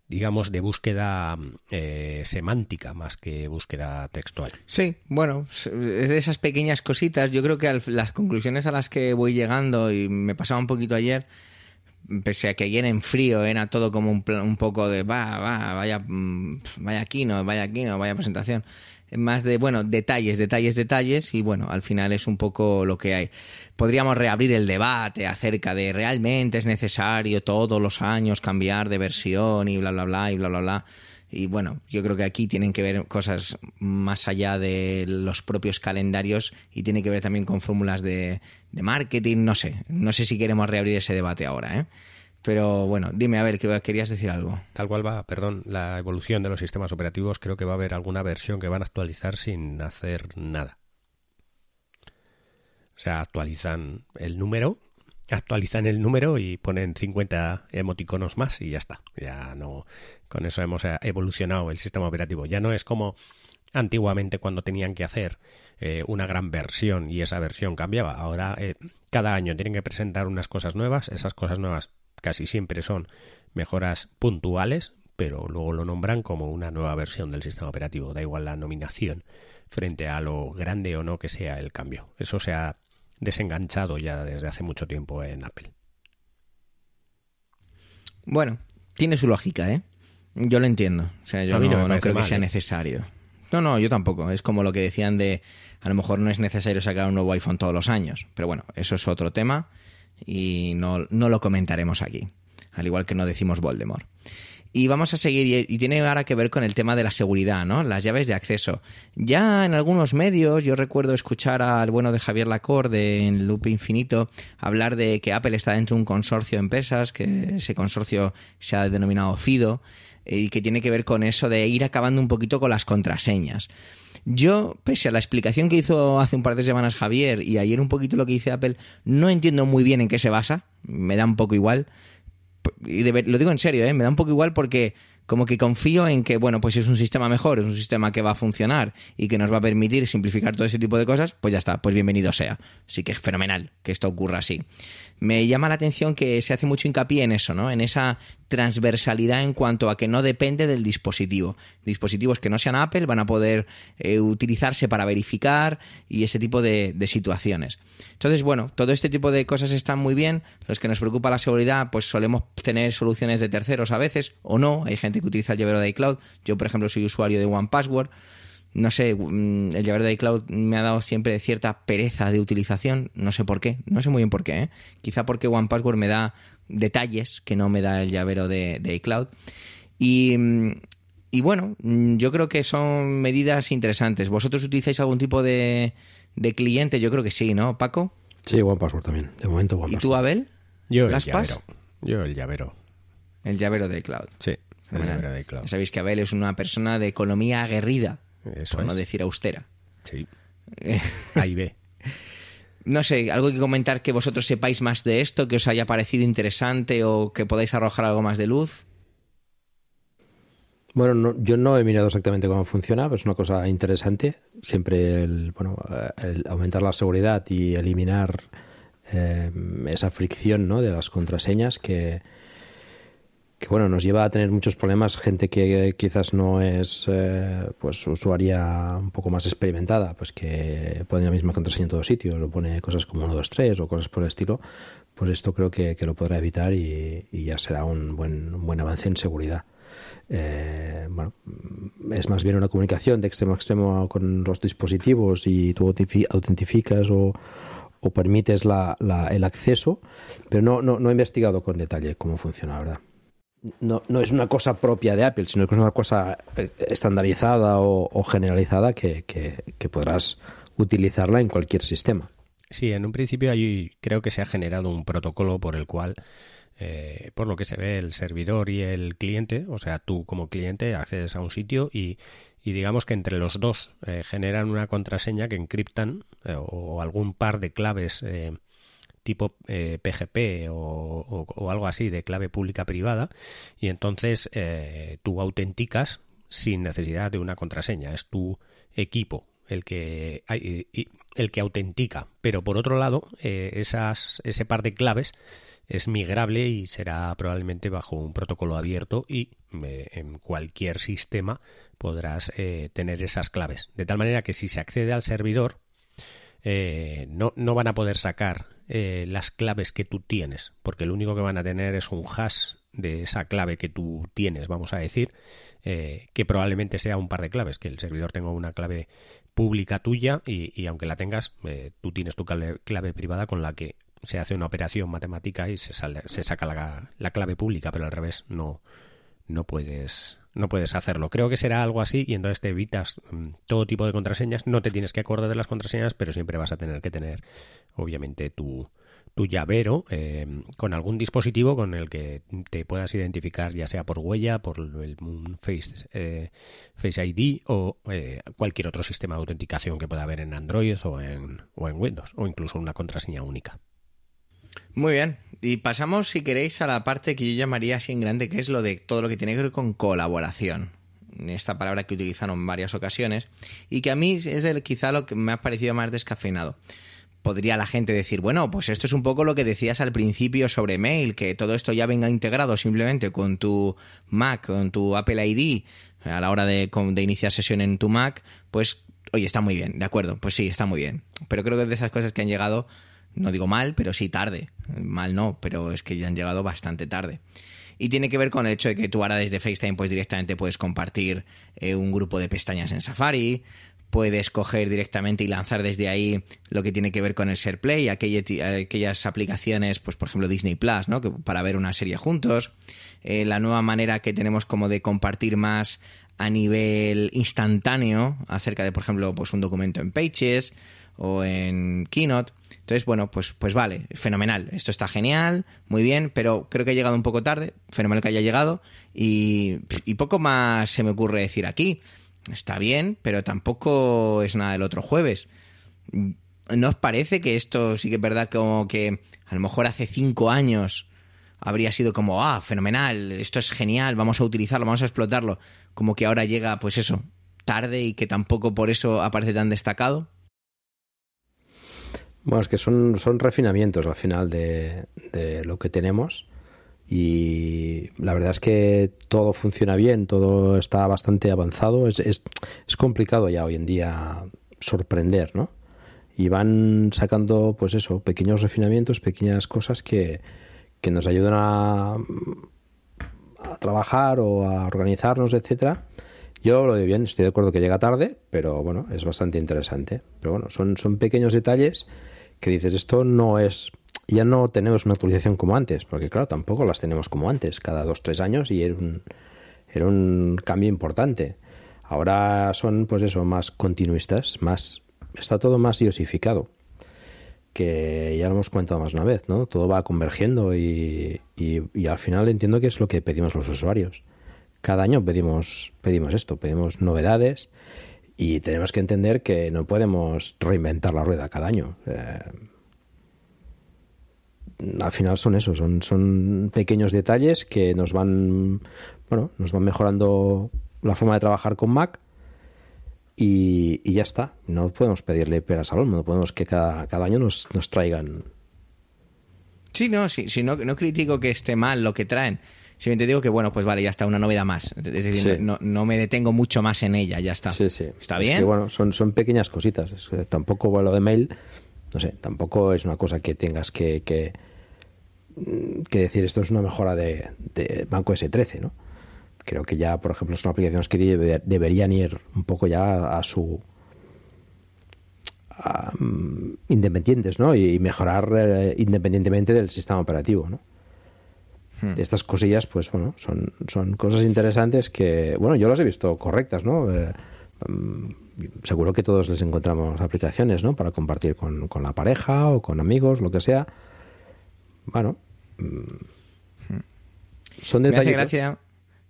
Speaker 2: digamos, de búsqueda eh, semántica más que búsqueda textual.
Speaker 1: Sí, bueno, es de esas pequeñas cositas. Yo creo que las conclusiones a las que voy llegando, y me pasaba un poquito ayer, pese a que ayer en frío era todo como un, un poco de, va, va, vaya, mm, vaya aquí, no, vaya aquí, no, vaya presentación más de, bueno, detalles, detalles, detalles y bueno, al final es un poco lo que hay. Podríamos reabrir el debate acerca de realmente es necesario todos los años cambiar de versión y bla, bla, bla, y bla, bla, bla. Y bueno, yo creo que aquí tienen que ver cosas más allá de los propios calendarios y tiene que ver también con fórmulas de, de marketing, no sé, no sé si queremos reabrir ese debate ahora, ¿eh? Pero bueno, dime, a ver, que querías decir algo.
Speaker 2: Tal cual va, perdón, la evolución de los sistemas operativos, creo que va a haber alguna versión que van a actualizar sin hacer nada. O sea, actualizan el número, actualizan el número y ponen 50 emoticonos más y ya está. Ya no, con eso hemos evolucionado el sistema operativo. Ya no es como antiguamente cuando tenían que hacer eh, una gran versión y esa versión cambiaba. Ahora eh, cada año tienen que presentar unas cosas nuevas, esas cosas nuevas casi siempre son mejoras puntuales, pero luego lo nombran como una nueva versión del sistema operativo. Da igual la nominación frente a lo grande o no que sea el cambio. Eso se ha desenganchado ya desde hace mucho tiempo en Apple.
Speaker 1: Bueno, tiene su lógica, ¿eh? Yo lo entiendo. O sea, yo no, creo que sea ¿eh? necesario. No, no, yo tampoco. Es como lo que decían de a lo mejor no es necesario sacar un nuevo iPhone todos los años. Pero bueno, eso es otro tema y no, no lo comentaremos aquí, al igual que no decimos Voldemort. Y vamos a seguir, y tiene ahora que ver con el tema de la seguridad, ¿no? Las llaves de acceso. Ya en algunos medios, yo recuerdo escuchar al bueno de Javier Lacorde en Loop Infinito hablar de que Apple está dentro de un consorcio de empresas, que ese consorcio se ha denominado FIDO, y que tiene que ver con eso de ir acabando un poquito con las contraseñas. Yo, pese a la explicación que hizo hace un par de semanas Javier y ayer un poquito lo que dice Apple, no entiendo muy bien en qué se basa, me da un poco igual. Y lo digo en serio, ¿eh? me da un poco igual porque como que confío en que, bueno, pues es un sistema mejor, es un sistema que va a funcionar y que nos va a permitir simplificar todo ese tipo de cosas, pues ya está, pues bienvenido sea. Así que es fenomenal que esto ocurra así me llama la atención que se hace mucho hincapié en eso, ¿no? En esa transversalidad en cuanto a que no depende del dispositivo. Dispositivos que no sean Apple van a poder eh, utilizarse para verificar y ese tipo de, situaciones. Entonces, bueno, todo este tipo de cosas están muy bien. Los que nos preocupa la seguridad, pues solemos tener soluciones de terceros a veces, o no. Hay gente que utiliza el llavero de iCloud. Yo, por ejemplo, soy usuario de OnePassword no sé, mm, el llavero de iCloud me ha dado siempre cierta pereza de utilización, no sé por qué, no sé muy bien por qué, ¿eh? quizá porque OnePassword me da detalles que no me da el llavero de, iCloud. Y, mm, y, bueno, mm, yo creo que son medidas interesantes. ¿Vosotros utilizáis algún tipo de, de cliente? Yo creo que sí, ¿no, Paco?
Speaker 3: Sí, OnePassword también, de momento OnePassword.
Speaker 1: ¿Y tú, Abel?
Speaker 2: Yo el llavero. Yo el llavero.
Speaker 1: El llavero de iCloud.
Speaker 2: Sí. El llavero de iCloud.
Speaker 1: Sabéis que Abel es una persona de economía aguerrida. Eso por no decir austera.
Speaker 2: Sí. Ahí ve.
Speaker 1: No sé, algo que comentar que vosotros sepáis más de esto, que os haya parecido interesante o que podáis arrojar algo más de luz.
Speaker 3: Bueno, yo no he mirado exactamente cómo funciona, pero es una cosa interesante. Siempre el, bueno, el aumentar la seguridad y eliminar eh, esa fricción ¿no? de las contraseñas que, que bueno, nos lleva a tener muchos problemas, gente que quizás no es eh, pues usuaria un poco más experimentada, pues que pone la misma contraseña en todos sitios, o pone cosas como 1, 2, 3 o cosas por el estilo, pues esto creo que, lo podrá evitar y, ya será un buen, buen avance en seguridad. Eh, bueno, es más bien una comunicación de extremo a extremo con los dispositivos y tú autentificas o, o permites la, el acceso, pero no, no, no he investigado con detalle cómo funciona, la verdad no, no, es una cosa propia de Apple, sino que es una cosa eh, estandarizada o, generalizada que, podrás utilizarla en cualquier sistema.
Speaker 2: Sí, en un principio ahí creo que se ha generado un protocolo por el cual, eh, por lo que se ve, el servidor y el cliente, o sea, tú como cliente accedes a un sitio y, digamos que entre los dos eh, generan una contraseña que encriptan o algún par de claves tipo PGP eh, o, algo así de clave pública privada y entonces eh, tú autenticas sin necesidad de una contraseña es tu equipo el que el que autentica pero por otro lado eh, esas ese par de claves es migrable y será probablemente bajo un protocolo abierto y eh, en cualquier sistema podrás tener esas claves. De tal manera que si se accede al servidor, no, no, van a poder sacar las claves que tú tienes, porque lo único que van a tener es un hash de esa clave que tú tienes, vamos a decir, que probablemente sea un par de claves, que el servidor tenga una clave pública tuya y, aunque la tengas, tú tienes tu clave privada con la que se hace una operación matemática y se, sale, se saca la, la, clave pública, pero al revés no, no puedes no puedes hacerlo. Creo que será algo así y entonces te evitas mm, todo tipo de contraseñas. No te tienes que acordar de las contraseñas, pero siempre vas a tener que tener, obviamente, tu, tu llavero eh, con algún dispositivo con el que te puedas identificar, ya sea por huella, por el Face, eh, Face ID o eh, cualquier otro sistema de autenticación que pueda haber en Android o en, o en Windows, o incluso una contraseña única.
Speaker 1: Muy bien. Y pasamos, si queréis, a la parte que yo llamaría así en grande, que es lo de todo lo que tiene que ver con colaboración. Esta palabra que utilizaron en varias ocasiones y que a mí es el, quizá lo que me ha parecido más descafeinado. Podría la gente decir, bueno, pues esto es un poco lo que decías al principio sobre mail, que todo esto ya venga integrado simplemente con tu Mac, con tu Apple ID, a la hora de, de iniciar sesión en tu Mac, pues, oye, está muy bien, de acuerdo, pues sí, está muy bien. Pero creo que es de esas cosas que han llegado no digo mal, pero sí tarde. Mal no, pero es que ya han llegado bastante tarde. Y tiene que ver con el hecho de que tú ahora desde FaceTime pues directamente puedes compartir eh, un grupo de pestañas en Safari, puedes coger directamente y lanzar desde ahí lo que tiene que ver con el SharePlay, aquellas aplicaciones, pues por ejemplo Disney Plus, ¿no? Que, para ver una serie juntos, eh, la nueva manera que tenemos como de compartir más a nivel instantáneo acerca de, por ejemplo, pues un documento en Pages, o en Keynote. Entonces, bueno, pues, pues vale, fenomenal. Esto está genial, muy bien, pero creo que ha llegado un poco tarde. Fenomenal que haya llegado. Y, y poco más se me ocurre decir aquí. Está bien, pero tampoco es nada del otro jueves. ¿No os parece que esto sí que es verdad como que a lo mejor hace cinco años habría sido como, ah, fenomenal, esto es genial, vamos a utilizarlo, vamos a explotarlo? Como que ahora llega, pues eso, tarde y que tampoco por eso aparece tan destacado.
Speaker 3: Bueno, es que son, son refinamientos al final de, lo que tenemos y la verdad es que todo funciona bien, todo está bastante avanzado. Es, es, es, complicado ya hoy en día sorprender, ¿no? Y van sacando, pues eso, pequeños refinamientos, pequeñas cosas que, que nos ayudan a, a trabajar o a organizarnos, etcétera. Yo lo veo bien, estoy de acuerdo que llega tarde, pero bueno, es bastante interesante. Pero bueno, son, son pequeños detalles que dices, esto no es, ya no tenemos una actualización como antes, porque claro, tampoco las tenemos como antes, cada dos, tres años y era un, era un cambio importante. Ahora son, pues eso, más continuistas, más, está todo más diosificado, que ya lo hemos comentado más una vez, ¿no? Todo va convergiendo y, y, al final entiendo que es lo que pedimos los usuarios. Cada año pedimos, pedimos esto, pedimos novedades y tenemos que entender que no podemos reinventar la rueda cada año. Eh, al final son eso, son, son pequeños detalles que nos van, bueno, nos van mejorando la forma de trabajar con Mac y, ya está. No podemos pedirle peras al olmo, no podemos que cada, cada año nos, nos traigan.
Speaker 1: Sí, no, sí, sí no, no critico que esté mal lo que traen Simplemente digo que, bueno, pues vale, ya está, una novedad más. Es decir, no, no, me detengo mucho más en ella, ya está.
Speaker 3: Sí, sí.
Speaker 1: ¿Está bien?
Speaker 3: bueno, son, son pequeñas cositas. tampoco lo de mail, no sé, tampoco es una cosa que tengas que, que, que decir esto es una mejora de, de Banco S13, ¿no? Creo que ya, por ejemplo, son aplicaciones que deberían ir un poco ya a su... Mm, independientes, ¿no? Y mejorar eh, independientemente del sistema operativo, ¿no? Hmm. Estas cosillas, pues bueno, son, son cosas interesantes que, bueno, yo las he visto correctas, ¿no? Eh, mm, seguro que todos les encontramos aplicaciones, ¿no? Para compartir con, con, la pareja o con amigos, lo que sea. Bueno, mm,
Speaker 1: son detalles. Me hace gracia,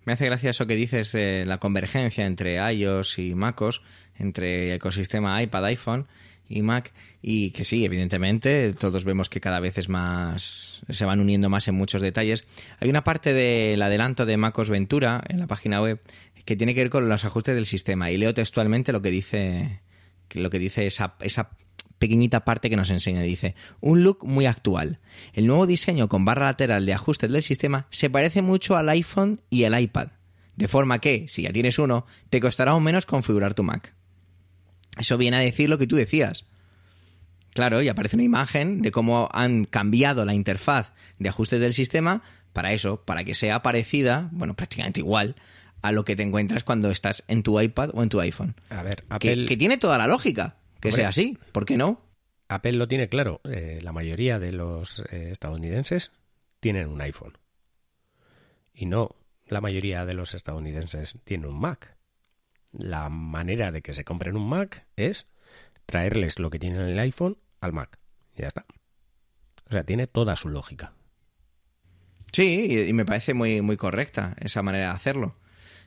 Speaker 1: me hace gracia eso que dices de la convergencia entre iOS y MacOS, entre el ecosistema iPad, iPhone y Mac y que sí, evidentemente todos vemos que cada vez es más se van uniendo más en muchos detalles. Hay una parte del adelanto de MacOS Ventura en la página web que tiene que ver con los ajustes del sistema y leo textualmente lo que dice lo que dice esa, esa pequeñita parte que nos enseña. Dice, un look muy actual. El nuevo diseño con barra lateral de ajustes del sistema se parece mucho al iPhone y el iPad. De forma que, si ya tienes uno, te costará aún menos configurar tu Mac. Eso viene a decir lo que tú decías. Claro, y aparece una imagen de cómo han cambiado la interfaz de ajustes del sistema para eso, para que sea parecida, bueno, prácticamente igual a lo que te encuentras cuando estás en tu iPad o en tu iPhone.
Speaker 2: A ver,
Speaker 1: Que,
Speaker 2: Apple,
Speaker 1: que tiene toda la lógica que
Speaker 2: Hombre.
Speaker 1: sea así, ¿por qué no?
Speaker 2: Apple lo tiene claro. Eh, la mayoría de los eh, estadounidenses tienen un iPhone. Y no la mayoría de los estadounidenses tienen un Mac. La manera de que se compren un Mac es traerles lo que tienen en el iPhone al Mac. Y ya está. O sea, tiene toda su lógica.
Speaker 1: Sí, y, me parece muy, muy correcta esa manera de hacerlo.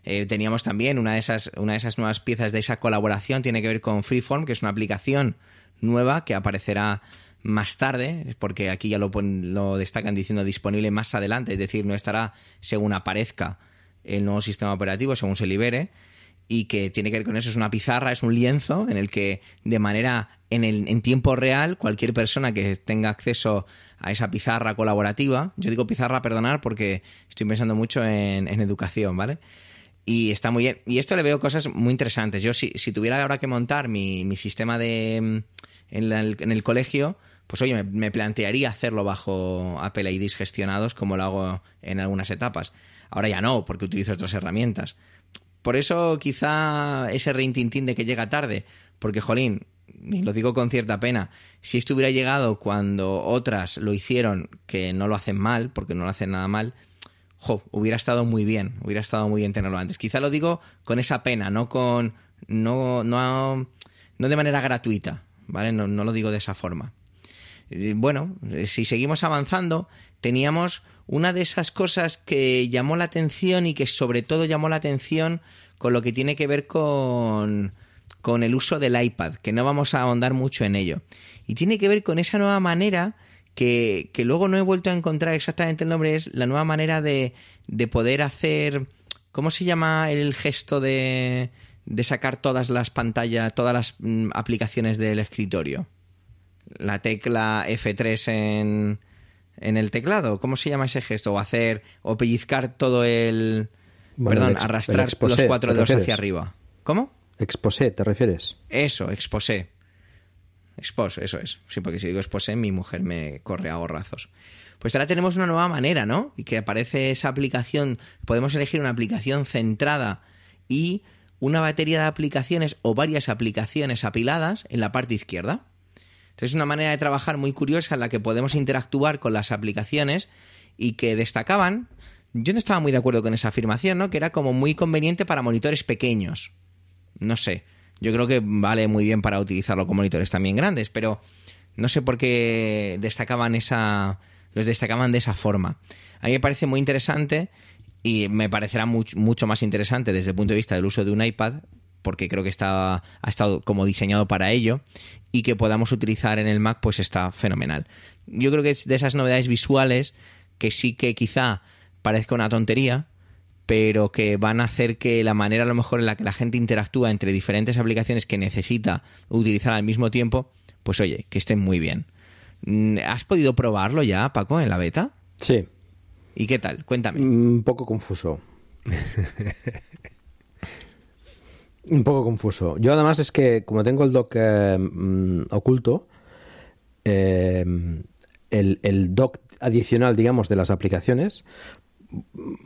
Speaker 1: Eh, teníamos también una de, esas, una de esas nuevas piezas de esa colaboración, tiene que ver con Freeform, que es una aplicación nueva que aparecerá más tarde, porque aquí ya lo, lo destacan diciendo disponible más adelante, es decir, no estará según aparezca el nuevo sistema operativo, según se libere, y que tiene que ver con eso, es una pizarra, es un lienzo en el que de manera en, el, en tiempo real cualquier persona que tenga acceso a esa pizarra colaborativa, yo digo pizarra, perdonar, porque estoy pensando mucho en, en educación, ¿vale? Y está muy bien. Y esto le veo cosas muy interesantes. Yo, si, si tuviera ahora que montar mi, mi sistema de mm, en, la- en el colegio, pues oye, me, me plantearía hacerlo bajo Apple IDs gestionados como lo hago en algunas etapas. Ahora ya no, porque utilizo otras herramientas. Por eso quizá ese reintintín de que llega tarde, porque jolín, y lo digo con cierta pena, si esto hubiera llegado cuando otras lo hicieron, que no lo hacen mal, porque no lo hacen nada mal, jo, hubiera estado muy bien, hubiera estado muy bien tenerlo antes. Quizá lo digo con esa pena, no con no no no de manera gratuita, ¿vale? No, lo digo de esa forma. Eh, Bueno, eh, si seguimos avanzando, teníamos una de esas cosas que llamó la atención y que sobre todo llamó la atención con lo que tiene que ver con, con el uso del iPad, que no vamos a ahondar mucho en ello. Y tiene que ver con esa nueva manera que, que luego no he vuelto a encontrar exactamente el nombre, es la nueva manera de, de poder hacer... ¿Cómo se llama el gesto de, de sacar todas las pantallas, todas las mm, aplicaciones del escritorio? La tecla F3 en, en el teclado. ¿Cómo se llama ese gesto? O hacer, o pellizcar todo el...
Speaker 3: Bueno,
Speaker 1: perdón,
Speaker 3: el
Speaker 1: arrastrar
Speaker 3: exposé,
Speaker 1: los cuatro
Speaker 3: ¿te
Speaker 1: dedos hacia arriba. ¿Cómo?
Speaker 3: Exposé, ¿te refieres?
Speaker 1: Eso, exposé. Expose, eso es. Sí, porque si digo exposé, mi mujer me corre a gorrazos. Pues ahora tenemos una nueva manera, ¿no? Y que aparece esa aplicación, podemos elegir una aplicación centrada y una batería de aplicaciones o varias aplicaciones apiladas en la parte izquierda. Es una manera de trabajar muy curiosa en la que podemos interactuar con las aplicaciones y que destacaban. Yo no estaba muy de acuerdo con esa afirmación, ¿no? Que era como muy conveniente para monitores pequeños. No sé. Yo creo que vale muy bien para utilizarlo con monitores también grandes, pero no sé por qué destacaban esa. Los destacaban de esa forma. A mí me parece muy interesante y me parecerá much- mucho más interesante desde el punto de vista del uso de un iPad, porque creo que está, ha estado como diseñado para ello y que podamos utilizar en el Mac, pues está fenomenal. Yo creo que es de esas novedades visuales que sí que quizá parezca una tontería, pero que van a hacer que la manera a lo mejor en la que la gente interactúa entre diferentes aplicaciones que necesita utilizar al mismo tiempo, pues oye, que estén muy bien. Mm, ¿Has podido probarlo ya, Paco, en la beta?
Speaker 3: Sí,
Speaker 1: ¿Y qué tal? Cuéntame.
Speaker 3: un poco confuso. un poco confuso. Yo además es que como tengo el dock eh, mm, oculto, eh, el, dock adicional, digamos, de las aplicaciones,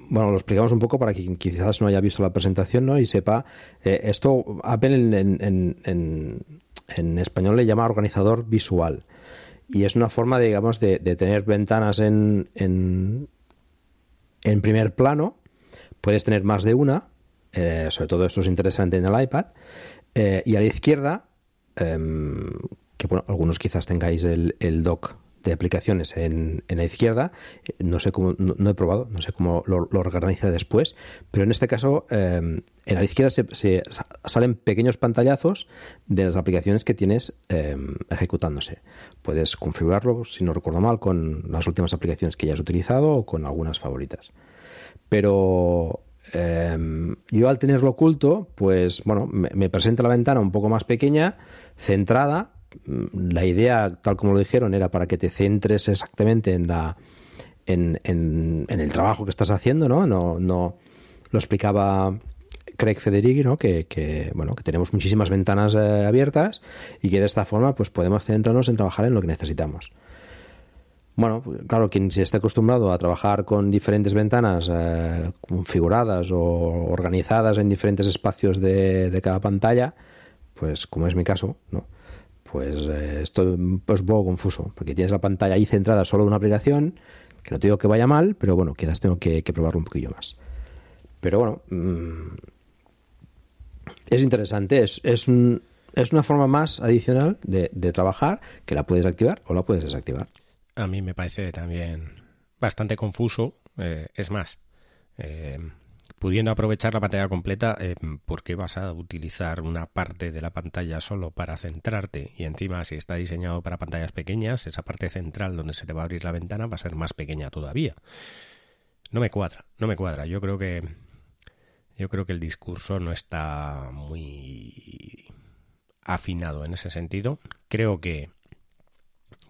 Speaker 3: bueno, lo explicamos un poco para quien quizás no haya visto la presentación ¿no? y sepa. eh, esto Apple en, español le llama organizador visual. Y es una forma, digamos, de, de tener ventanas en, en, en primer plano. Puedes tener más de una. Eh, sobre todo esto es interesante en el iPad. eh, y a la izquierda, em, que bueno, algunos quizás tengáis el, el dock de aplicaciones en, en la izquierda. Eh, No sé cómo, no, he probado, no sé cómo lo, organiza después, pero en este caso, eh, en la izquierda se, se sa- salen pequeños pantallazos de las aplicaciones que tienes eh, ejecutándose. Puedes configurarlo, si no recuerdo mal, con las últimas aplicaciones que ya has utilizado o con algunas favoritas. Pero eh, yo al tenerlo oculto, pues bueno, me, me presenta la ventana un poco más pequeña, centrada, mm, la idea, tal como lo dijeron, era para que te centres exactamente en la en, en, el trabajo que estás haciendo, ¿no? No, no lo explicaba Craig Federighi, ¿no? Que, bueno, que tenemos muchísimas ventanas eh, abiertas y que de esta forma pues podemos centrarnos en trabajar en lo que necesitamos. Bueno, claro, quien se esté acostumbrado a trabajar con diferentes ventanas eh, configuradas o organizadas en diferentes espacios de, cada pantalla, pues como es mi caso, ¿no? Pues eh, estoy pues, un poco confuso, porque tienes la pantalla ahí centrada solo en una aplicación, que no te digo que vaya mal, pero bueno, quizás tengo que, probarlo un poquillo más. Pero bueno, mm, es interesante, es, es, es, una forma más adicional de, de trabajar que la puedes activar o la puedes desactivar
Speaker 2: a mí me parece también bastante confuso. Eh, es más, eh, pudiendo aprovechar la pantalla completa, eh, ¿por qué vas a utilizar una parte de la pantalla solo para centrarte? Y encima, si está diseñado para pantallas pequeñas, esa parte central donde se te va a abrir la ventana va a ser más pequeña todavía. No me cuadra, no me cuadra. Yo creo que yo creo que el discurso no está muy afinado en ese sentido. Creo que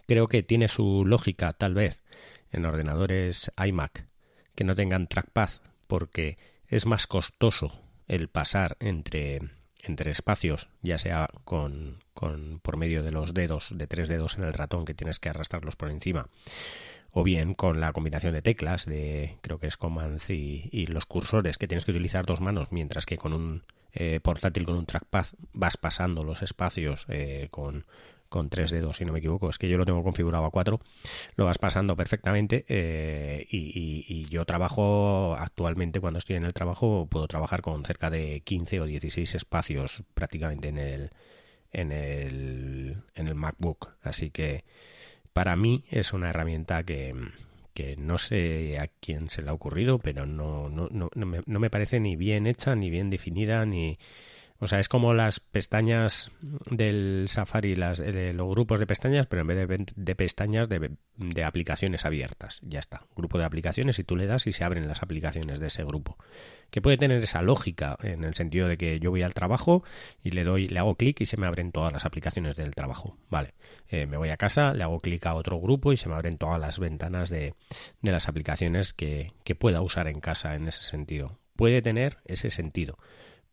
Speaker 2: creo que tiene su lógica tal vez en ordenadores iMac que no tengan trackpad porque es más costoso el pasar entre, entre espacios, ya sea con, con, por medio de los dedos, de tres dedos en el ratón que tienes que arrastrarlos por encima, o bien con la combinación de teclas de creo que es commands y, los cursores que tienes que utilizar dos manos, mientras que con un eh, portátil con un trackpad vas pasando los espacios eh, con, con tres dedos, si no me equivoco. Es que yo lo tengo configurado a cuatro. Lo vas pasando perfectamente eh, y, yo trabajo actualmente, cuando estoy en el trabajo, puedo trabajar con cerca de 15 o 16 espacios prácticamente en el, en el, en el MacBook. Así que para mí es una herramienta que, que no sé a quién se le ha ocurrido, pero no, no, no, no me parece ni bien hecha, ni bien definida, ni o sea, es como las pestañas del Safari, eh, los grupos de pestañas, pero en vez de, de pestañas de, de, aplicaciones abiertas. Ya está. Grupo de aplicaciones y tú le das y se abren las aplicaciones de ese grupo. Que puede tener esa lógica en el sentido de que yo voy al trabajo y le doy, le hago clic y se me abren todas las aplicaciones del trabajo. Vale. Eh, me voy a casa, le hago clic a otro grupo y se me abren todas las ventanas de, de las aplicaciones que pueda usar en casa en ese sentido. Puede tener ese sentido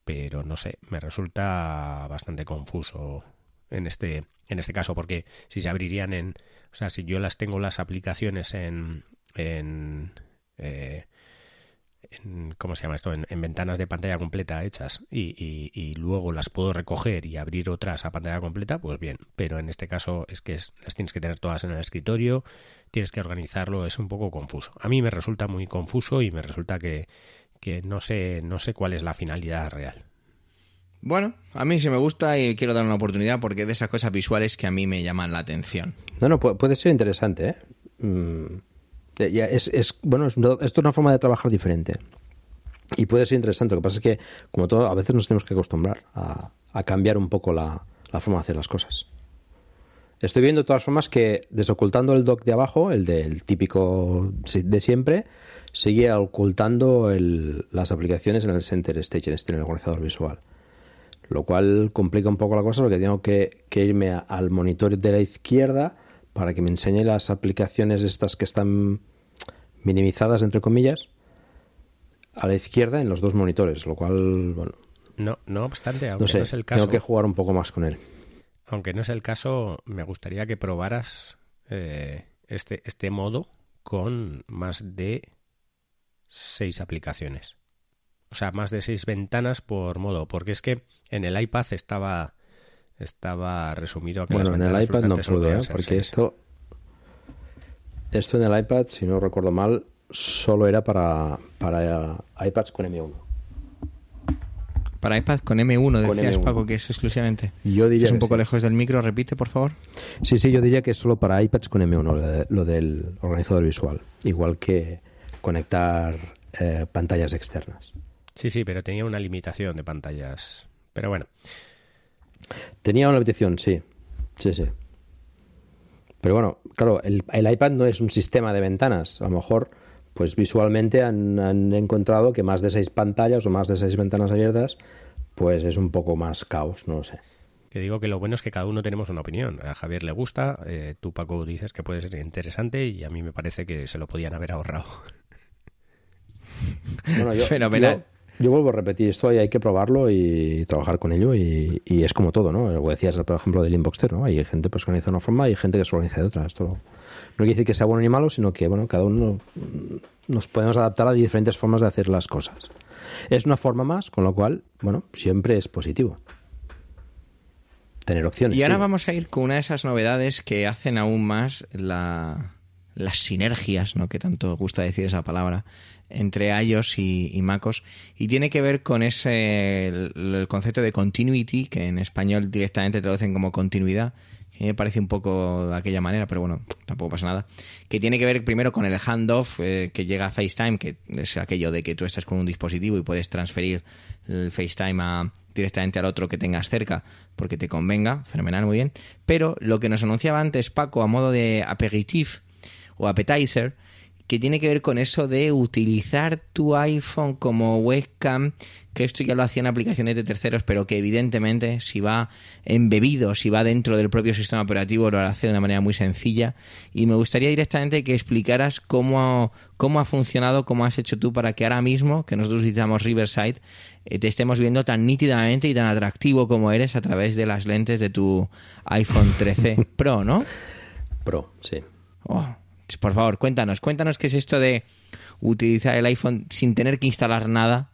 Speaker 2: pero no sé, me resulta bastante confuso en este, en este caso, porque si se abrirían en, o sea, si yo las tengo las aplicaciones en, en, eh, ¿cómo se llama esto? En, ventanas de pantalla completa hechas y, y, luego las puedo recoger y abrir otras a pantalla completa, pues bien, pero en este caso es que las tienes que tener todas en el escritorio, tienes que organizarlo, es un poco confuso. A mí me resulta muy confuso y me resulta que que no sé, no sé cuál es la finalidad real.
Speaker 1: Bueno, a mí sí me gusta y quiero dar una oportunidad porque de esas cosas visuales que a mí me llaman la atención.
Speaker 3: No, no, puede ser interesante, ¿eh? Mm, es, es, bueno, esto es una forma de trabajar diferente. Y puede ser interesante. Lo que pasa es que, como todo, a veces nos tenemos que acostumbrar a, cambiar un poco la, forma de hacer las cosas. Estoy viendo de todas formas que desocultando el dock de abajo, el del típico de siempre, sigue ocultando las aplicaciones en el Center Stage, en el organizador visual. Lo cual complica un poco la cosa porque tengo que, irme al monitor de la izquierda para que me enseñe las aplicaciones estas que están minimizadas, entre comillas, a la izquierda en los dos monitores, lo cual, bueno...
Speaker 2: No, no obstante, aunque no, es el caso...
Speaker 3: Tengo que jugar un poco más con él.
Speaker 2: Aunque no es el caso, me gustaría que probaras eh, este, este modo con más de seis aplicaciones. O sea, más de seis ventanas por modo, porque es que en el iPad estaba estaba resumido a que
Speaker 3: bueno, en el iPad no pude, ¿eh? porque esto esto en el iPad, si no recuerdo mal, solo era para, para iPads con M1.
Speaker 1: Para iPad con M1, decías Paco, que es exclusivamente.
Speaker 3: Yo diría
Speaker 1: es un poco lejos del micro, repite, por favor.
Speaker 3: Sí, sí, yo diría que es solo para iPads con M1, lo del organizador visual. Igual que conectar eh, pantallas externas.
Speaker 2: Sí, sí, pero tenía una limitación de pantallas. Pero bueno.
Speaker 3: Tenía una limitación, sí. Sí, sí. Pero bueno, claro, el, iPad no es un sistema de ventanas. A lo mejor, pues visualmente han, encontrado que más de seis pantallas o más de seis ventanas abiertas, pues es un poco más caos, no lo sé.
Speaker 2: que digo que lo bueno es que cada uno tenemos una opinión. A Javier le gusta, eh, tú Paco dices que puede ser interesante y a mí me parece que se lo podían haber ahorrado.
Speaker 3: Bueno, yo, Fenomenal. Yo, vuelvo a repetir esto, hay que probarlo y trabajar con ello y, es como todo, ¿no? Lo decías, por ejemplo, del Inboxter, ¿no? Hay gente pues, que organiza de una forma y hay gente que se organiza de otra. Esto no, quiere decir que sea bueno ni malo, sino que, bueno, cada uno nos podemos adaptar a diferentes formas de hacer las cosas. Es una forma más, con lo cual, bueno, siempre es positivo tener opciones.
Speaker 1: Y ahora vamos a ir con una de esas novedades que hacen aún más la, las sinergias, ¿no? que tanto gusta decir esa palabra, entre iOS y, MacOS. Y tiene que ver con ese el, concepto de continuity, que en español directamente traducen como continuidad, que me parece un poco de aquella manera, pero bueno, tampoco pasa nada. Que tiene que ver primero con el handoff eh, que llega a FaceTime, que es aquello de que tú estás con un dispositivo y puedes transferir el FaceTime directamente al otro que tengas cerca porque te convenga, fenomenal, muy bien. Pero lo que nos anunciaba antes Paco a modo de aperitif o appetizer, que tiene que ver con eso de utilizar tu iPhone como webcam, que esto ya lo hacían aplicaciones de terceros, pero que evidentemente si va embebido, si va dentro del propio sistema operativo, lo hace de una manera muy sencilla. Y me gustaría directamente que explicaras cómo, cómo ha funcionado, cómo has hecho tú para que ahora mismo, que nosotros utilizamos Riverside, eh, te estemos viendo tan nítidamente y tan atractivo como eres a través de las lentes de tu iPhone 13 Pro, ¿no?
Speaker 3: Pro, sí.
Speaker 1: Oh, por favor, cuéntanos, cuéntanos qué es esto de utilizar el iPhone sin tener que instalar nada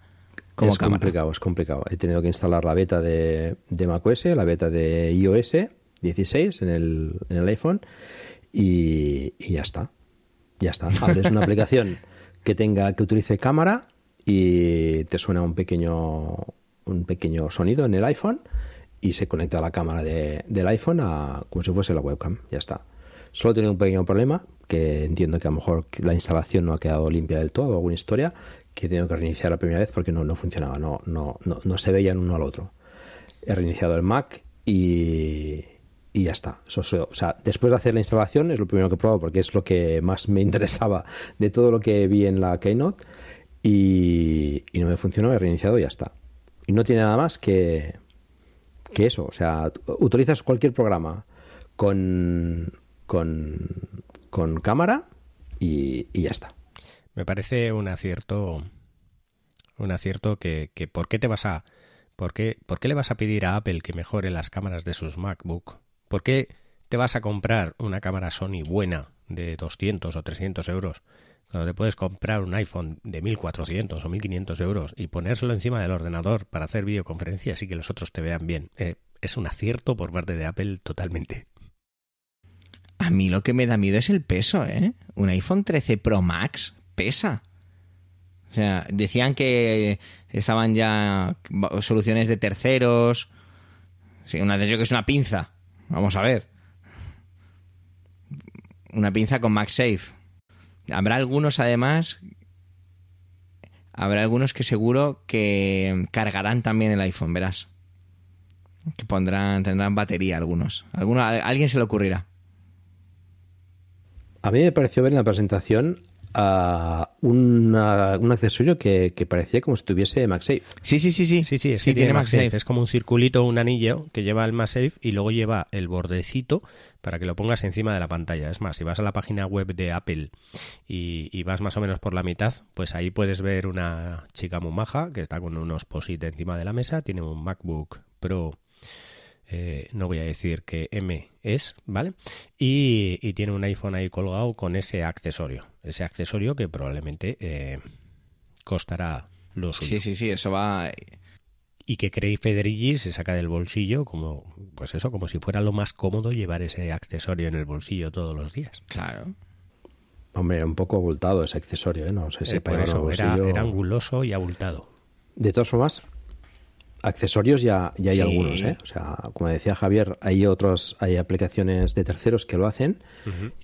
Speaker 1: como
Speaker 3: es complicado, es complicado. He tenido que instalar la beta de, de macOS, la beta de iOS 16 en el, en el iPhone y, y ya está. Ya está. Abres una aplicación que tenga que utilice cámara y te suena un pequeño un pequeño sonido en el iPhone y se conecta a la cámara de, del iPhone a, como si fuese la webcam. Ya está. Solo tenido un pequeño problema, que entiendo que a lo mejor la instalación no ha quedado limpia del todo, alguna historia, que he tenido que reiniciar la primera vez porque no, no funcionaba, no, no, no, no se veían uno al otro. He reiniciado el Mac y, y ya está. Eso, o sea, después de hacer la instalación es lo primero que he probado porque es lo que más me interesaba de todo lo que vi en la Keynote y, y no me funcionó, he reiniciado y ya está. Y no tiene nada más que, que eso. O sea, utilizas cualquier programa con, con, con cámara y, ya está.
Speaker 2: Me parece un acierto, un acierto que, que ¿por qué te vas a, por qué, por qué le vas a pedir a Apple que mejore las cámaras de sus MacBook? ¿Por qué te vas a comprar una cámara Sony buena de 200 o 300 euros cuando te puedes comprar un iPhone de 1400 o 1500 euros y ponérselo encima del ordenador para hacer videoconferencias y que los otros te vean bien? Eh, es un acierto por parte de Apple totalmente.
Speaker 1: A mí lo que me da miedo es el peso, ¿eh? Un iPhone 13 Pro Max pesa. O sea, decían que estaban ya soluciones de terceros. Sí, una de ellos que es una pinza. Vamos a ver. Una pinza con MagSafe. Habrá algunos, además, habrá algunos que seguro que cargarán también el iPhone, verás. Que pondrán, tendrán batería algunos. Alguno, a alguien se le ocurrirá.
Speaker 3: A mí me pareció ver en la presentación a un accesorio que, parecía como si tuviese MagSafe.
Speaker 2: Sí, sí, sí, sí. Sí, sí, sí tiene, MagSafe. Es como un circulito, un anillo que lleva el MagSafe y luego lleva el bordecito para que lo pongas encima de la pantalla. Es más, si vas a la página web de Apple y, vas más o menos por la mitad, pues ahí puedes ver una chica muy maja que está con unos posit encima de la mesa, tiene un MacBook Pro eh, no voy a decir que M es, ¿vale? Y, tiene un iPhone ahí colgado con ese accesorio, ese accesorio que probablemente eh, costará lo suyo.
Speaker 1: Sí, sí, sí, eso va...
Speaker 2: Y que Craig Federighi se saca del bolsillo como, pues eso, como si fuera lo más cómodo llevar ese accesorio en el bolsillo todos los días.
Speaker 1: Claro.
Speaker 3: Hombre, un poco abultado ese accesorio, ¿eh? No sé si
Speaker 2: eh, eso, era, era anguloso y abultado.
Speaker 3: De todas formas, accesorios ya, ya hay algunos, ¿eh? O sea, como decía Javier, hay otros, hay aplicaciones de terceros que lo hacen,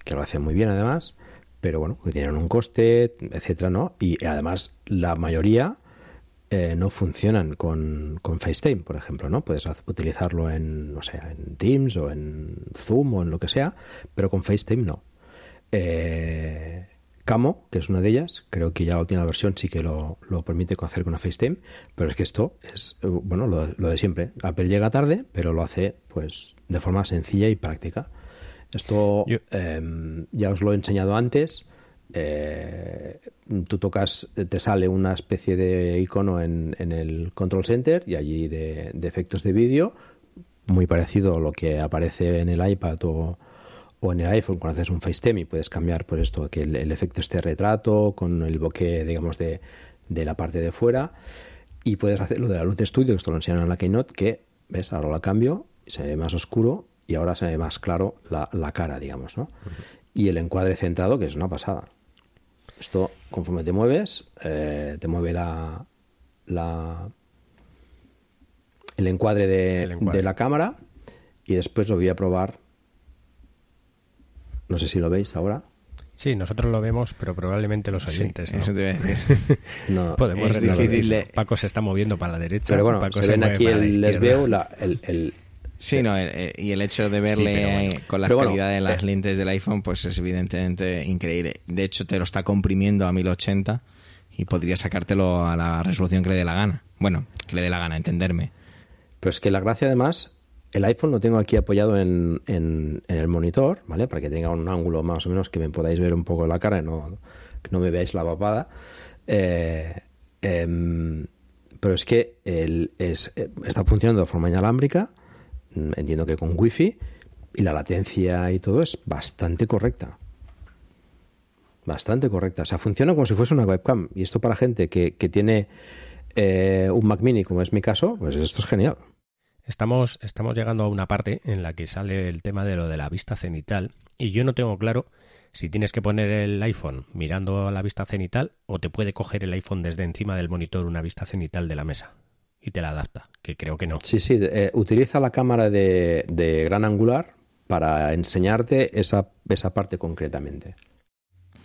Speaker 3: que lo hacen muy bien además, pero bueno, que tienen un coste, etcétera, ¿no? Y además la mayoría eh, no funcionan con, con, FaceTime, por ejemplo, ¿no? Puedes utilizarlo en, no sé, en Teams o en Zoom o en lo que sea, pero con FaceTime no. Eh, Camo, que es una de ellas. Creo que ya la última versión sí que lo, permite hacer con una FaceTime. Pero es que esto es, eh, bueno, lo, de siempre. Apple llega tarde, pero lo hace pues de forma sencilla y práctica. Esto em, ya os lo he enseñado antes. Eh, tú tocas, te sale una especie de icono en, el Control Center y allí de, de efectos de vídeo, muy parecido a lo que aparece en el iPad o, o en el iPhone cuando haces un FaceTime y puedes cambiar por esto, que el, efecto esté retrato con el bokeh, digamos, de, la parte de fuera y puedes hacer lo de la luz de estudio, que esto lo enseñaron en la Keynote, que, ves, ahora la cambio, se ve más oscuro y ahora se ve más claro la, cara, digamos, ¿no? Y el encuadre centrado, que es una pasada. Esto, conforme te mueves, eh, te mueve la, la el encuadre de, de la cámara y después lo voy a probar no sé si lo veis ahora.
Speaker 2: Sí, nosotros lo vemos, pero probablemente los oyentes
Speaker 1: ¿no? Eso te voy a decir.
Speaker 2: no, Podemos es difícil Paco se está moviendo para la derecha.
Speaker 3: Pero bueno,
Speaker 2: Paco
Speaker 3: se, ven aquí el, les veo el,
Speaker 1: Sí, no, y el hecho de verle con la calidad de las eh, lentes del iPhone, pues es evidentemente increíble. De hecho, te lo está comprimiendo a 1080 y podría sacártelo a la resolución que le dé la gana. Bueno, que le dé la gana, entenderme.
Speaker 3: Pero es que la gracia además el iPhone lo tengo aquí apoyado en, el monitor, ¿vale? Para que tenga un ángulo más o menos que me podáis ver un poco la cara y no, que no me veáis la papada. Eh, em, pero es que el, es, eh, está funcionando de forma inalámbrica, mm, entiendo que con Wi-Fi, y la latencia y todo es bastante correcta. Bastante correcta. O sea, funciona como si fuese una webcam. Y esto para gente que, tiene eh, un Mac mini, como es mi caso, pues esto es genial.
Speaker 2: Estamos, estamos llegando a una parte en la que sale el tema de lo de la vista cenital y yo no tengo claro si tienes que poner el iPhone mirando a la vista cenital o te puede coger el iPhone desde encima del monitor una vista cenital de la mesa y te la adapta, que creo que no.
Speaker 3: Sí, sí, eh, utiliza la cámara de, de, gran angular para enseñarte esa, esa parte concretamente.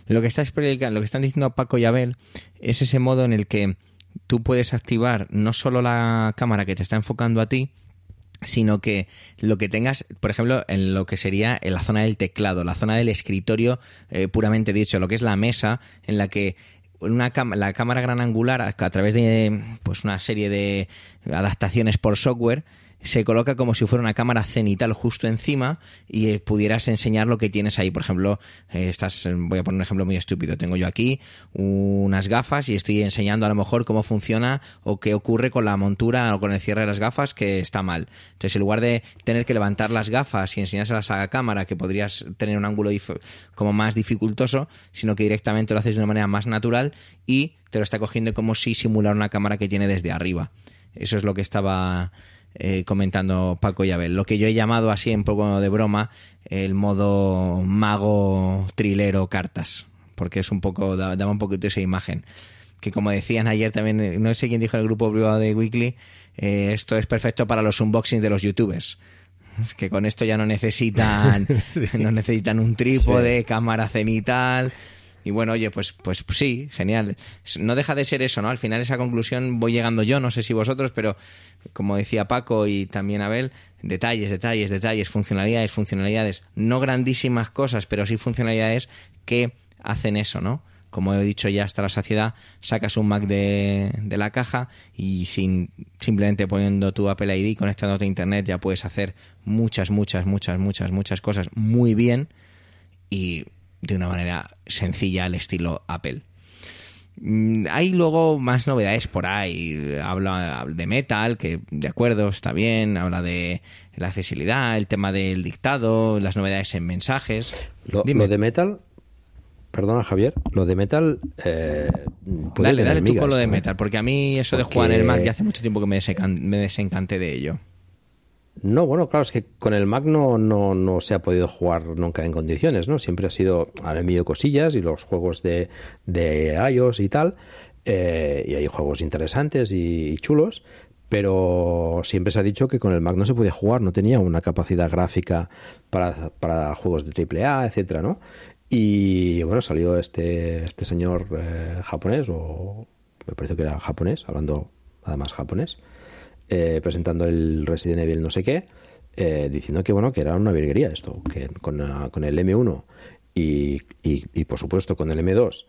Speaker 1: Lo que, está lo que están diciendo Paco y Abel es ese modo en el que tú puedes activar no solo la cámara que te está enfocando a ti, sino que lo que tengas, por ejemplo, en lo que sería en la zona del teclado, la zona del escritorio eh, puramente dicho, lo que es la mesa en la que una la cámara gran angular a, a través de pues una serie de adaptaciones por software se coloca como si fuera una cámara cenital justo encima y eh, pudieras enseñar lo que tienes ahí. Por ejemplo, eh, estás, voy a poner un ejemplo muy estúpido. Tengo yo aquí unas gafas y estoy enseñando a lo mejor cómo funciona o qué ocurre con la montura o con el cierre de las gafas que está mal. Entonces, en lugar de tener que levantar las gafas y enseñárselas a la cámara, que podrías tener un ángulo como más dificultoso, sino que directamente lo haces de una manera más natural y te lo está cogiendo como si simulara una cámara que tiene desde arriba. Eso es lo que estaba eh, comentando Paco y Abel. Lo que yo he llamado así un poco de broma el modo mago trilero cartas, porque es un poco, daba un poquito esa imagen. Que como decían ayer también, eh, no sé quién dijo en el grupo privado de Weekly, eh, esto es perfecto para los unboxings de los youtubers. Es que con esto ya no necesitan, no necesitan un trípode, cámara cenital. Y bueno, oye, pues, pues sí, genial. No deja de ser eso, ¿no? Al final esa conclusión voy llegando yo, no sé si vosotros, pero como decía Paco y también Abel, detalles, detalles, detalles, funcionalidades, funcionalidades, no grandísimas cosas, pero sí funcionalidades que hacen eso, ¿no? Como he dicho ya hasta la saciedad, sacas un Mac de, de la caja y sin simplemente poniendo tu Apple ID, conectándote a Internet, ya puedes hacer muchas, muchas, muchas, muchas, muchas cosas muy bien y de una manera sencilla al estilo Apple. Mm, hay luego más novedades por ahí. Habla de Metal, que de acuerdo, está bien. Habla de la accesibilidad, el tema del dictado, las novedades en mensajes.
Speaker 3: Lo, de Metal, perdona Javier, lo de Metal. Eh,
Speaker 1: dale, dale tú con lo de ¿eh? Metal, porque a mí eso de jugar en el Mac ya hace mucho tiempo que me, me desencanté de ello.
Speaker 3: No, bueno, claro, es que con el Mac no, no, se ha podido jugar nunca en condiciones, ¿no? Siempre ha sido, han enviado cosillas y los juegos de, de iOS y tal, eh, y hay juegos interesantes y, chulos, pero siempre se ha dicho que con el Mac no se podía jugar, no tenía una capacidad gráfica para, para juegos de AAA, etcétera, ¿no? Y bueno, salió este, este señor eh, japonés, o me parece que era japonés, hablando además japonés, eh, presentando el Resident Evil no sé qué, eh, diciendo que bueno que era una virguería esto, que con, ah, con el M1 y, y, por supuesto con el M2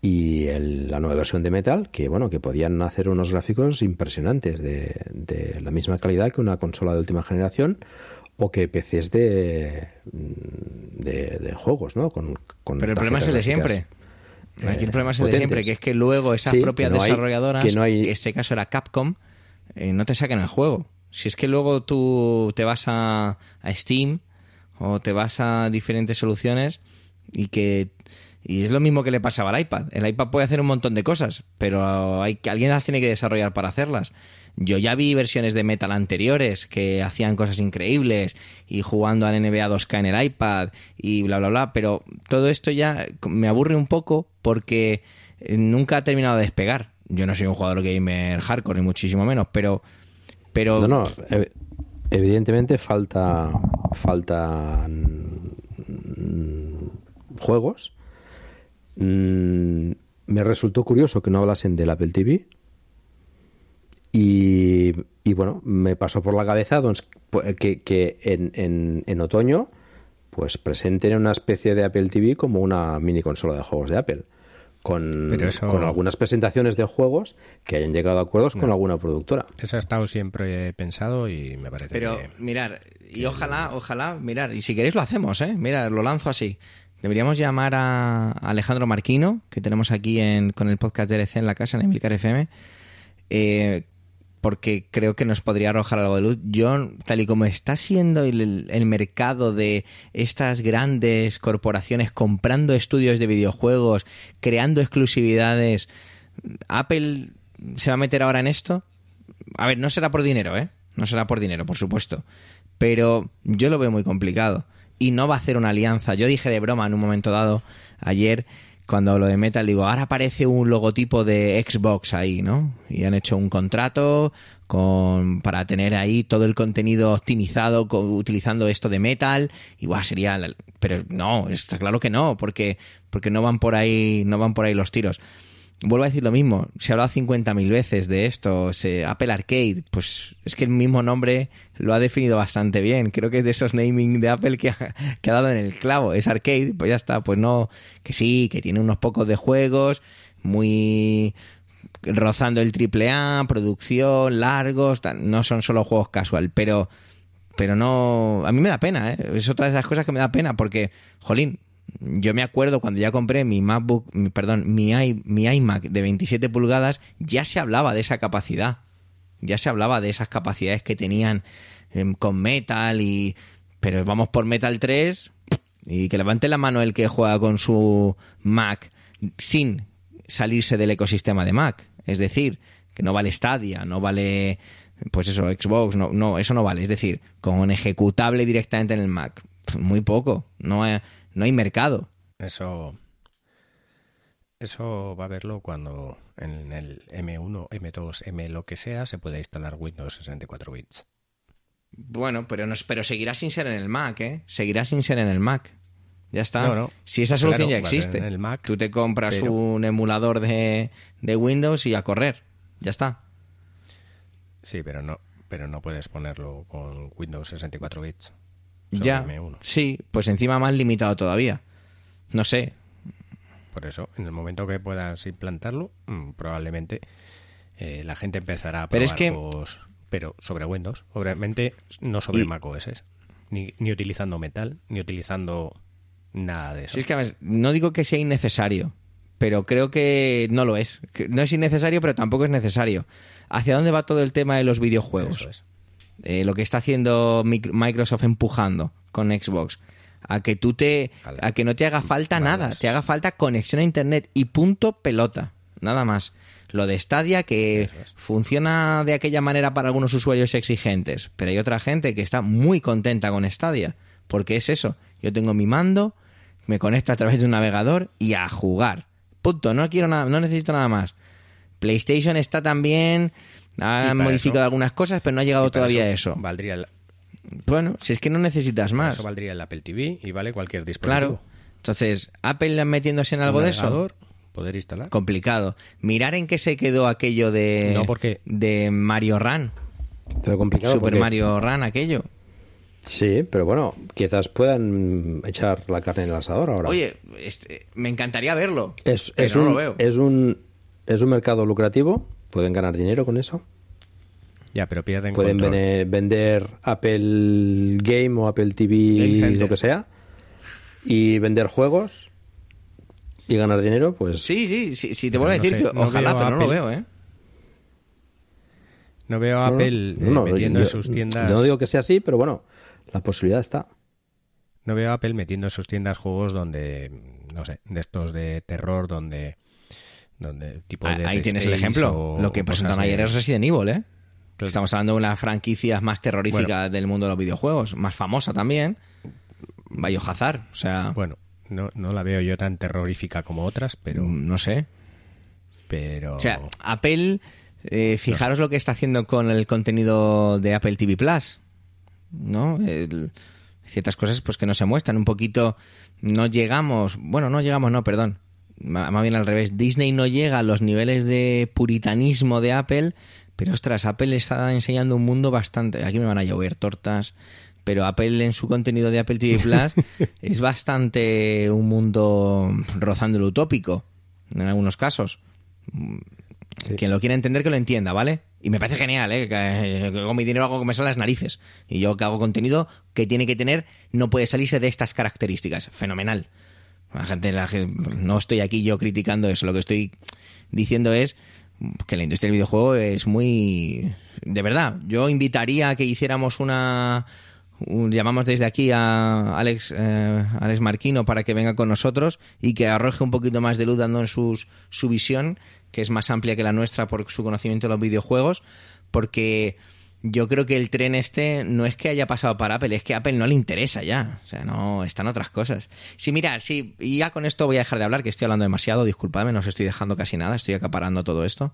Speaker 3: y la nueva versión de Metal, que bueno, que podían hacer unos gráficos impresionantes de, de, la misma calidad que una consola de última generación o que PCs de, de, juegos, ¿no? Con,
Speaker 1: Pero el problema es el de siempre. Aquí el problema es el de siempre, que es que luego esas propias desarrolladoras, que no hay... en este caso era Capcom, eh, no te saquen el juego. Si es que luego tú te vas a, a Steam o te vas a diferentes soluciones y que y es lo mismo que le pasaba al iPad. El iPad puede hacer un montón de cosas, pero hay, alguien las tiene que desarrollar para hacerlas. Yo ya vi versiones de Metal anteriores que hacían cosas increíbles y jugando al NBA 2K en el iPad y bla, bla, bla, pero todo esto ya me aburre un poco porque nunca ha terminado de despegar. Yo no soy un jugador gamer hardcore, ni muchísimo menos, pero... pero...
Speaker 3: No, no, evidentemente falta... faltan juegos. Mm, me resultó curioso que no hablasen del Apple TV y, bueno, me pasó por la cabeza que, que en, en, otoño pues presenten una especie de Apple TV como una mini consola de juegos de Apple. Con, con algunas presentaciones de juegos que hayan llegado a acuerdos con alguna productora.
Speaker 2: Eso ha estado siempre pensado y me parece
Speaker 1: Pero mirar, y ojalá, ojalá, mirar, y si queréis lo hacemos, ¿eh? Mira, lo lanzo así. Deberíamos llamar a Alejandro Marquino, que tenemos aquí en, con el podcast de LC en la casa, en Emilcar FM, eh, porque creo que nos podría arrojar algo de luz. Yo, tal y como está siendo el, mercado de estas grandes corporaciones comprando estudios de videojuegos, creando exclusividades, ¿Apple se va a meter ahora en esto? A ver, no será por dinero, ¿eh? No será por dinero, por supuesto. Pero yo lo veo muy complicado. Y no va a hacer una alianza. Yo dije de broma en un momento dado, ayer, cuando hablo de Metal, digo, ahora aparece un logotipo de Xbox ahí, ¿no? Y han hecho un contrato con, para tener ahí todo el contenido optimizado utilizando esto de Metal. Y guau, sería. Pero no, está claro que no, porque, porque no van por ahí, no van por ahí los tiros vuelvo a decir lo mismo, se ha hablado 50.000 veces de esto, Apple Arcade, pues es que el mismo nombre lo ha definido bastante bien, creo que es de esos naming de Apple que ha, dado en el clavo, es arcade, pues ya está, pues no, que sí, que tiene unos pocos de juegos, muy rozando el triple A, producción, largos, no son solo juegos casual, pero pero no, a mí me da pena, ¿eh? es otra de esas cosas que me da pena porque, jolín, yo me acuerdo cuando ya compré mi MacBook, perdón, mi, mi iMac de 27 pulgadas, ya se hablaba de esa capacidad. Ya se hablaba de esas capacidades que tenían em, con Metal y... Pero vamos por Metal 3 y que levante la mano el que juega con su Mac sin salirse del ecosistema de Mac. Es decir, que no vale Stadia, no vale, pues eso, Xbox, no, no, eso no vale. Es decir, con ejecutable directamente en el Mac. Muy poco. No, no hay mercado.
Speaker 2: Eso, eso va a verlo cuando en el M1, M2, M lo que sea se puede instalar Windows 64 bits.
Speaker 1: Bueno, pero, no, pero seguirá sin ser en el Mac, ¿eh? Seguirá sin ser en el Mac. Ya está. si esa solución ya existe, el Mac, tú te compras un emulador de, de, Windows y a correr. Ya está.
Speaker 2: Sí, pero no, pero no puedes ponerlo con Windows 64 bits
Speaker 1: ya, sí, pues encima más limitado todavía. No sé.
Speaker 2: Por eso, en el momento que puedas implantarlo, mm, probablemente eh, la gente empezará a probar pero, que... pero sobre Windows, obviamente no sobre Mac OS, ni, ni utilizando Metal, ni utilizando nada de eso.
Speaker 1: es que no digo que sea innecesario, pero creo que no lo es. No es innecesario, pero tampoco es necesario. ¿Hacia dónde va todo el tema de los videojuegos? Eh, lo que está haciendo Microsoft empujando con Xbox, a que tú te, a que no te haga falta nada, te haga falta conexión a internet y punto pelota, nada más. Lo de Stadia que funciona de aquella manera para algunos usuarios exigentes, pero hay otra gente que está muy contenta con Stadia, porque es eso, yo tengo mi mando, me conecto a través de un navegador y a jugar. Punto, no quiero nada, no necesito nada más. PlayStation está también han modificado algunas cosas, pero no ha llegado todavía a eso.
Speaker 2: Valdría
Speaker 1: Bueno, si es que no necesitas más.
Speaker 2: Eso valdría el Apple TV y vale cualquier dispositivo.
Speaker 1: Claro. Entonces, Apple metiéndose en algo de eso.
Speaker 2: Poder instalar.
Speaker 1: Complicado. Mirar en qué se quedó aquello de, de Mario Run.
Speaker 3: Pero complicado.
Speaker 1: Super Mario Run, aquello.
Speaker 3: Sí, pero bueno, quizás puedan echar la carne en el asador ahora.
Speaker 1: Oye, este, me encantaría verlo.
Speaker 3: es,
Speaker 1: pero
Speaker 3: es
Speaker 1: no
Speaker 3: un,
Speaker 1: lo veo.
Speaker 3: es un es un mercado lucrativo, pueden ganar dinero con eso.
Speaker 2: Ya, pero pierden
Speaker 3: Pueden
Speaker 2: control.
Speaker 3: vender Apple Game o Apple TV, lo que sea, y vender juegos y ganar dinero, pues
Speaker 1: Sí, sí, sí, sí, te vuelvo a
Speaker 2: no
Speaker 1: decir
Speaker 2: sé,
Speaker 1: que
Speaker 2: no
Speaker 1: ojalá, pero no lo veo, ¿eh?
Speaker 2: No veo a
Speaker 3: No, no,
Speaker 2: Apple eh, metiendo
Speaker 3: yo-
Speaker 2: en sus tiendas.
Speaker 3: No digo que sea así, pero bueno, la posibilidad está.
Speaker 2: No veo a Apple metiendo en sus tiendas juegos donde, no sé, de estos de terror, donde, donde tipo de
Speaker 1: Ahí tienes el ejemplo.
Speaker 2: o-
Speaker 1: Lo que presentaron ayer es Resident Evil, ¿eh?
Speaker 2: Claro.
Speaker 1: Estamos hablando de una franquicia más terrorífica del mundo de los videojuegos, más famosa también. Biohazard, o sea,
Speaker 2: Bueno, no, no la veo yo tan terrorífica como otras, pero,
Speaker 1: mm, no sé.
Speaker 2: pero
Speaker 1: O sea, Apple, eh, fijaros lo que está haciendo con el contenido de Apple TV Plus, ¿no? El- ciertas cosas pues que no se muestran. Un poquito, no llegamos, bueno, no llegamos, no, perdón. Más bien al revés. Disney no llega a los niveles de puritanismo de Apple, pero ostras, Apple está enseñando un mundo bastante. Aquí me van a llover tortas. Pero Apple en su contenido de Apple TV Plus es bastante un mundo rozando lo utópico, en algunos casos. Quien lo quiera entender, que lo entienda, ¿vale? Y me parece genial, ¿eh? Que, que con mi dinero hago que me salen las narices. Y yo que hago contenido que tiene que tener, no puede salirse de estas características. Fenomenal. La gente, la no estoy aquí yo criticando eso. Lo que estoy diciendo es que la industria del videojuego es muy... De verdad, yo invitaría a que hiciéramos una... un- llamamos desde aquí a Alex, eh, Alex Marquino para que venga con nosotros y que arroje un poquito más de luz dando en sus, su visión, que es más amplia que la nuestra por su conocimiento de los videojuegos, porque yo creo que el tren este no es que haya pasado para Apple, es que a Apple no le interesa ya. O sea, no, están otras cosas. Sí, mira, sí, y ya con esto voy a dejar de hablar, que estoy hablando demasiado, disculpadme, no os estoy dejando casi nada, estoy acaparando todo esto.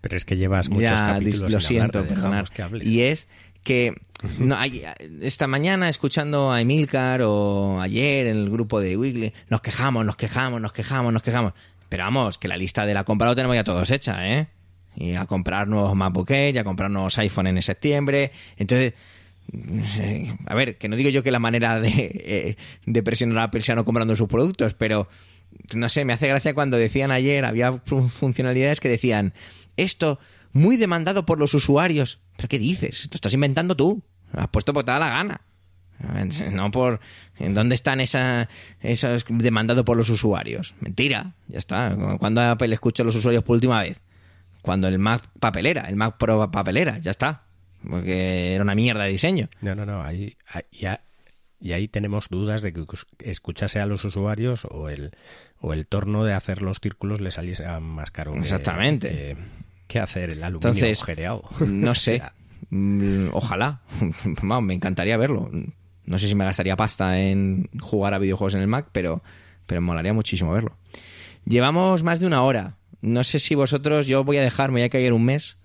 Speaker 2: pero es que llevas muchos
Speaker 1: Ya,
Speaker 2: capítulos
Speaker 1: lo
Speaker 2: sin
Speaker 1: siento,
Speaker 2: hablar, que.
Speaker 1: Y es que no, hay- esta mañana escuchando a Emilcar o ayer en el grupo de Weekly, nos quejamos, nos quejamos, nos quejamos, nos quejamos. Pero vamos, que la lista de la compra lo tenemos ya todos hecha, ¿eh? Y a comprar nuevos MacBook Air, y a comprar nuevos iPhone en septiembre. Entonces, eh, a ver, que no digo yo que la manera de, eh, de presionar a Apple sea no comprando sus productos, pero no sé, me hace gracia cuando decían ayer, había fun- funcionalidades que decían, esto muy demandado por los usuarios. ¿Pero qué dices? Esto estás inventando tú. Lo has puesto porque te da la gana. No por... ¿En dónde están esa, esos demandado por los usuarios? Mentira, ya está. ¿Cuándo Apple escucha a los usuarios por última vez? Cuando el Mac papelera, el Mac Pro papelera, ya está. Porque era una mierda de diseño.
Speaker 2: No, no, no, ahí, ahí- ya, y ahí tenemos dudas de que escuchase a los usuarios o el, o el torno de hacer los círculos le saliese más caro.
Speaker 1: Exactamente.
Speaker 2: Que, que hacer el aluminio
Speaker 1: Entonces, no
Speaker 2: O
Speaker 1: sé.
Speaker 2: sea,
Speaker 1: Mm, Ojalá. Vamos, me encantaría verlo. No sé si me gastaría pasta en jugar a videojuegos en el Mac, pero, pero me molaría muchísimo verlo. Llevamos más de una hora. No sé si vosotros, yo voy a dejar, me voy a caer un mes,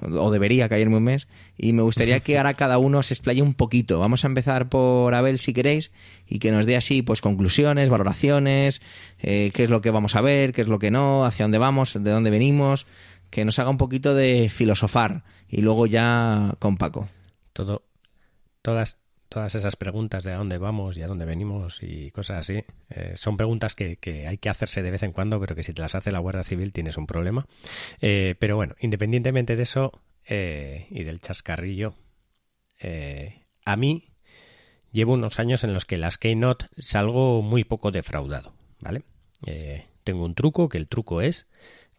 Speaker 1: o debería caerme un mes, y me gustaría que ahora cada uno se explaye un poquito. Vamos a empezar por Abel, si queréis, y que nos dé así, pues, conclusiones, valoraciones, eh, qué es lo que vamos a ver, qué es lo que no, hacia dónde vamos, de dónde venimos, que nos haga un poquito de filosofar, y luego ya con Paco.
Speaker 2: todo, todas, todas esas preguntas de a dónde vamos y a dónde venimos y cosas así, eh, son preguntas que, hay que hacerse de vez en cuando, pero que si te las hace la Guardia Civil tienes un problema. Eh, pero bueno, independientemente de eso eh, y del chascarrillo, eh, a mí llevo unos años en los que las Keynote salgo muy poco defraudado, ¿vale? Tengo un truco, que el truco es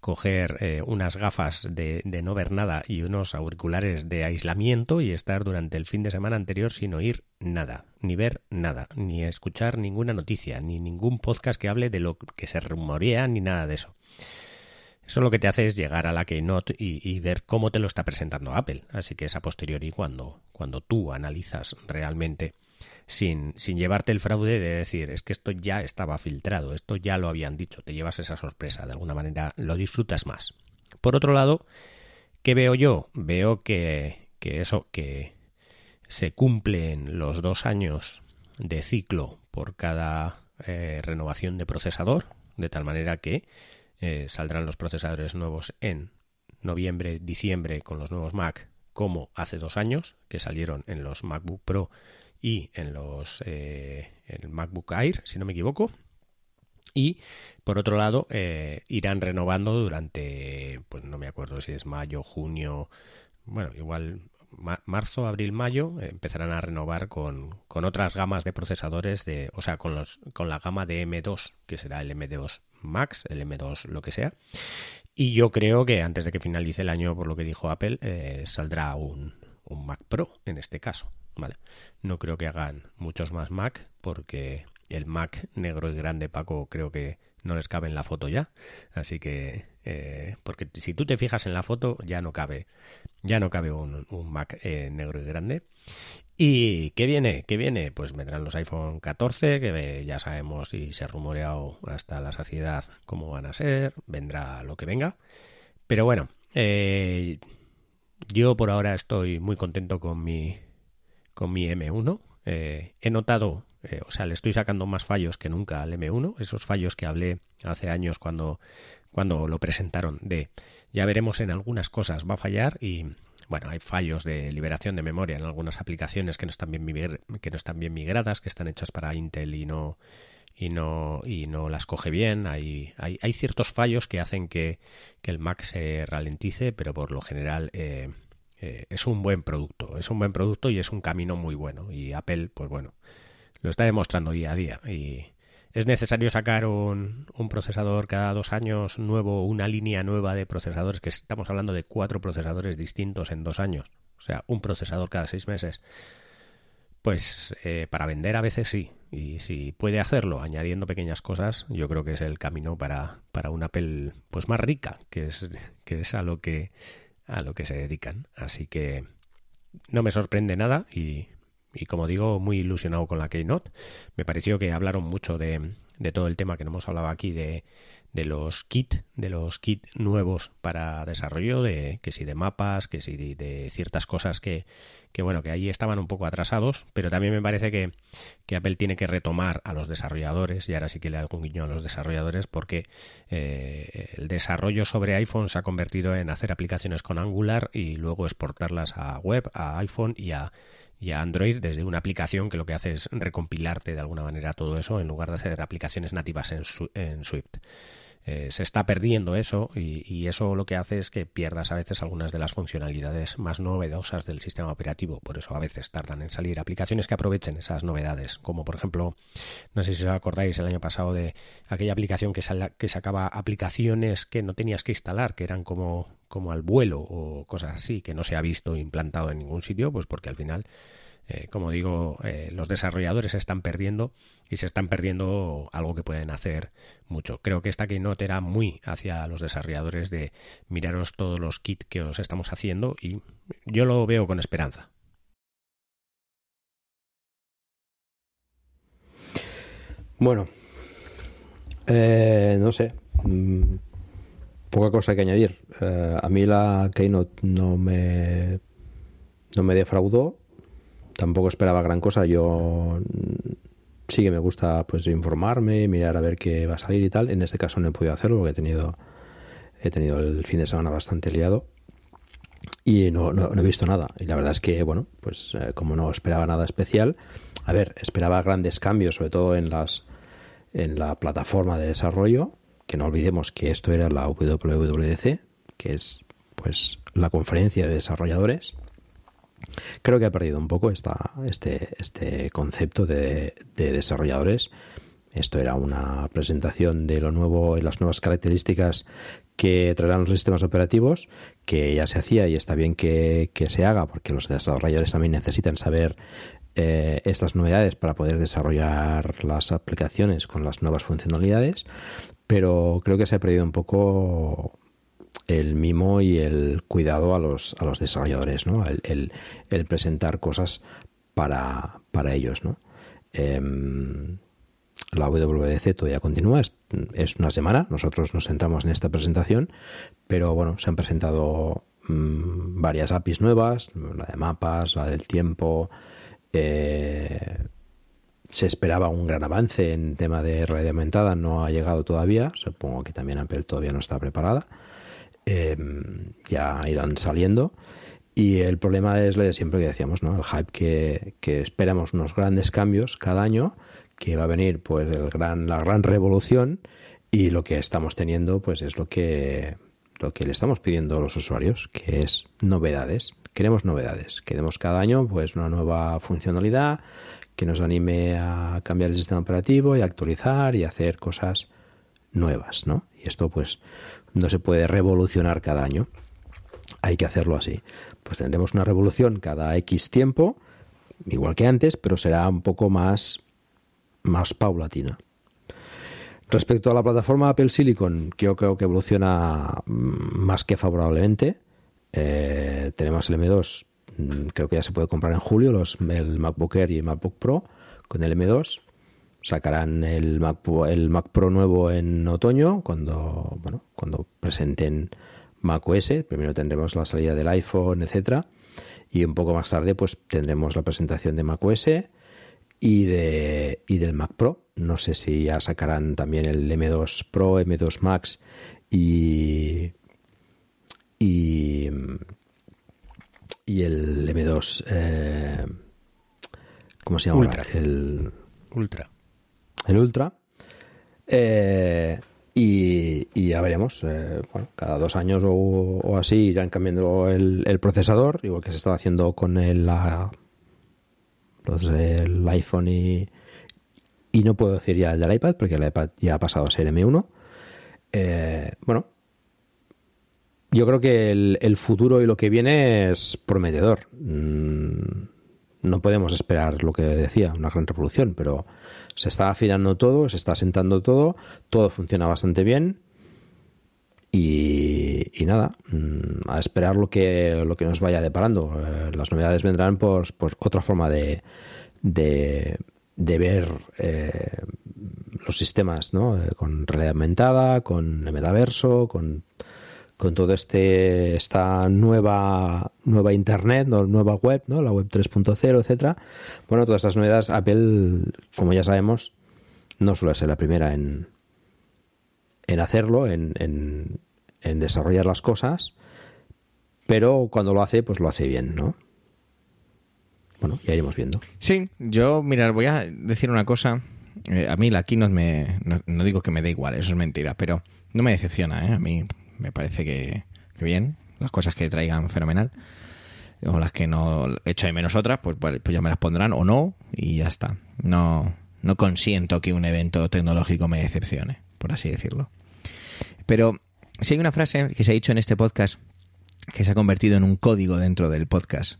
Speaker 2: coger eh, unas gafas de, no ver nada y unos auriculares de aislamiento y estar durante el fin de semana anterior sin oír nada, ni ver nada, ni escuchar ninguna noticia, ni ningún podcast que hable de lo que se rumorea, ni nada de eso. Eso lo que te hace es llegar a la Keynote y, y ver cómo te lo está presentando Apple. Así que es a posteriori cuando, cuando tú analizas realmente sin, llevarte el fraude de decir, es que esto ya estaba filtrado, esto ya lo habían dicho, te llevas esa sorpresa, de alguna manera lo disfrutas más. Por otro lado, ¿qué veo yo? Veo que, que eso, que se cumplen los dos años de ciclo por cada eh, renovación de procesador, de tal manera que eh, saldrán los procesadores nuevos en noviembre, diciembre con los nuevos Mac como hace dos años, que salieron en los MacBook Pro y en los en el MacBook Air, si no me equivoco. Y por otro lado, irán renovando durante, pues no me acuerdo si es mayo, junio, bueno, igual marzo, abril, mayo eh, empezarán a renovar con, con, otras gamas de procesadores, de, o sea, con, los, con la gama de M2, que será el M2 Max, el M2 lo que sea. Y yo creo que antes de que finalice el año, por lo que dijo Apple, eh, saldrá un, un Mac Pro en este caso. ¿vale? No creo que hagan muchos más Mac porque el Mac negro y grande, Paco, creo que no les cabe en la foto ya. Así que, eh, porque si tú te fijas en la foto, ya no cabe, ya no cabe un, Mac eh, negro y grande. ¿Y qué viene? ¿Qué viene? Pues vendrán los iPhone 14, que ya sabemos y se ha rumoreado hasta la saciedad cómo van a ser. Vendrá lo que venga. Pero bueno, eh, yo por ahora estoy muy contento con mi, con mi M1. he notado eh, o sea, le estoy sacando más fallos que nunca al M1, esos fallos que hablé hace años cuando, cuando lo presentaron de ya veremos en algunas cosas va a fallar y bueno, hay fallos de liberación de memoria en algunas aplicaciones que no están bien que no están bien migradas, que están hechas para Intel y no y no y no las coge bien. Hay, hay, hay ciertos fallos que hacen que, que, el Mac se ralentice, pero por lo general eh, eh, es un buen producto. Es un buen producto y es un camino muy bueno. Y Apple, pues bueno, lo está demostrando día a día. Y es necesario sacar un, un, procesador cada dos años nuevo, una línea nueva de procesadores, que estamos hablando de cuatro procesadores distintos en dos años. O sea, un procesador cada seis meses. Pues eh, para vender a veces sí. Y si puede hacerlo añadiendo pequeñas cosas, yo creo que es el camino para, para una Apple pues más rica, que es, que es a lo que a lo que se dedican. Así que no me sorprende nada y y como digo, muy ilusionado con la Keynote. Me pareció que hablaron mucho de, de todo el tema que no hemos hablado aquí de, de los kits, de los kits nuevos para desarrollo, de que si de mapas, que si de, ciertas cosas que, que, bueno, que ahí estaban un poco atrasados, pero también me parece que, que, Apple tiene que retomar a los desarrolladores, y ahora sí que le hago un guiño a los desarrolladores, porque eh, el desarrollo sobre iPhone se ha convertido en hacer aplicaciones con Angular y luego exportarlas a web, a iPhone y a y a Android desde una aplicación que lo que hace es recompilarte de alguna manera todo eso en lugar de hacer aplicaciones nativas en, en Swift. Eh, se está perdiendo eso y, eso lo que hace es que pierdas a veces algunas de las funcionalidades más novedosas del sistema operativo. Por eso a veces tardan en salir aplicaciones que aprovechen esas novedades, como por ejemplo, no sé si os acordáis el año pasado de aquella aplicación que, que sacaba aplicaciones que no tenías que instalar, que eran como, como al vuelo o cosas así, que no se ha visto implantado en ningún sitio, pues porque al final eh, como digo, eh, los desarrolladores se están perdiendo y se están perdiendo algo que pueden hacer mucho. Creo que esta keynote era muy hacia los desarrolladores de miraros todos los kits que os estamos haciendo y yo lo veo con esperanza.
Speaker 3: Bueno, eh, no sé. Mm, poca cosa que añadir. a mí la Keynote no me, no me defraudó tampoco esperaba gran cosa. Yo mm, sí que me gusta pues informarme, mirar a ver qué va a salir y tal. En este caso no he podido hacerlo porque he tenido, he tenido el fin de semana bastante liado y no, no, he visto nada. Y la verdad es que, bueno, pues eh, como no esperaba nada especial, a ver, esperaba grandes cambios, sobre todo en las en la plataforma de desarrollo, que no olvidemos que esto era la WWDC, que es pues la conferencia de desarrolladores Creo que ha perdido un poco esta, este, este concepto de, desarrolladores. Esto era una presentación de lo nuevo y las nuevas características que traerán los sistemas operativos, que ya se hacía y está bien que, se haga, porque los desarrolladores también necesitan saber eh, estas novedades para poder desarrollar las aplicaciones con las nuevas funcionalidades, pero creo que se ha perdido un poco el mimo y el cuidado a los, a los desarrolladores, ¿no? El, presentar cosas para, para ellos. Em, la WWDC todavía continúa, es, es, una semana, nosotros nos centramos en esta presentación, pero bueno, se han presentado mm, varias APIs nuevas, la de mapas, la del tiempo, eh, se esperaba un gran avance en tema de realidad aumentada, no ha llegado todavía, supongo que también Apple todavía no está preparada. Em, ya irán saliendo. Y el problema es lo de siempre que decíamos, ¿no? El hype que, esperamos unos grandes cambios cada año, que va a venir pues el gran, la gran revolución y lo que estamos teniendo pues es lo que, lo que le estamos pidiendo a los usuarios, que es novedades. Queremos novedades. Queremos cada año pues una nueva funcionalidad que nos anime a cambiar el sistema operativo y actualizar y hacer cosas nuevas, ¿no? Y esto pues no se puede revolucionar cada año hay que hacerlo así. Pues tendremos una revolución cada X tiempo, igual que antes, pero será un poco más, más paulatina. Respecto a la plataforma Apple Silicon, yo creo que evoluciona mm, más que favorablemente. Eh, tenemos el M2, mm, creo que ya se puede comprar en julio, los, el MacBook Air y el MacBook Pro con el M2. Sacarán el Mac, el Mac Pro nuevo en otoño, cuando, bueno, cuando presenten macOS. Primero tendremos la salida del iPhone, etcétera, y un poco más tarde pues tendremos la presentación de macOS y de y del Mac Pro. No sé si ya sacarán también el M2 Pro, M2 Max y y, y el M2 eh, ¿cómo se llama?
Speaker 2: Ultra.
Speaker 3: El
Speaker 2: Ultra.
Speaker 3: El Ultra. Eh, y, ya veremos. eh, bueno, cada dos años o, así irán cambiando el, procesador, igual que se está haciendo con el, la- los, el iPhone y, no puedo decir ya el del iPad, porque el iPad ya ha pasado a ser M1. Eh, bueno, yo creo que el, el futuro y lo que viene es prometedor. Mm, no podemos esperar lo que decía, una gran revolución, pero se está afinando todo, se está asentando todo, todo funciona bastante bien y, y nada, mm, a esperar lo que, lo que nos vaya deparando. Eh, las novedades vendrán por, por otra forma de, de, de ver eh, los sistemas, ¿no? Eh, con realidad aumentada, con el metaverso, con con todo este esta nueva nueva internet, nueva web, ¿no? la web 3.0, etcétera. Bueno, todas estas novedades Apple, como ya sabemos, no suele ser la primera en en hacerlo, en, en, en desarrollar las cosas, pero cuando lo hace, pues lo hace bien, ¿no? Bueno, ya iremos viendo.
Speaker 1: Sí, yo, mirar, voy a decir una cosa. Eh, a mí la Keynote me. No, no digo que me dé igual, eso es mentira, pero no me decepciona, ¿eh? A mí me parece que, que bien. Las cosas que traigan fenomenal. O las que no echo de menos otras, pues, pues ya me las pondrán o no, y ya está. No, no consiento que un evento tecnológico me decepcione, por así decirlo. Pero si hay una frase que se ha dicho en este podcast que se ha convertido en un código dentro del podcast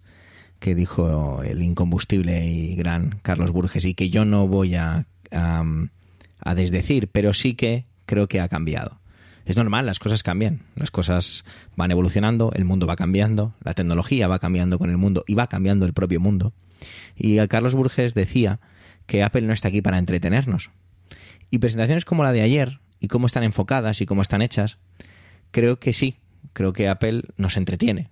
Speaker 1: que dijo el incombustible y gran Carlos Burges y que yo no voy a, a, a desdecir, pero sí que creo que ha cambiado. Es normal, las cosas cambian, las cosas van evolucionando, el mundo va cambiando, la tecnología va cambiando con el mundo y va cambiando el propio mundo. Y Carlos Burges decía que Apple no está aquí para entretenernos. Y presentaciones como la de ayer, y cómo están enfocadas y cómo están hechas, creo que sí, creo que Apple nos entretiene.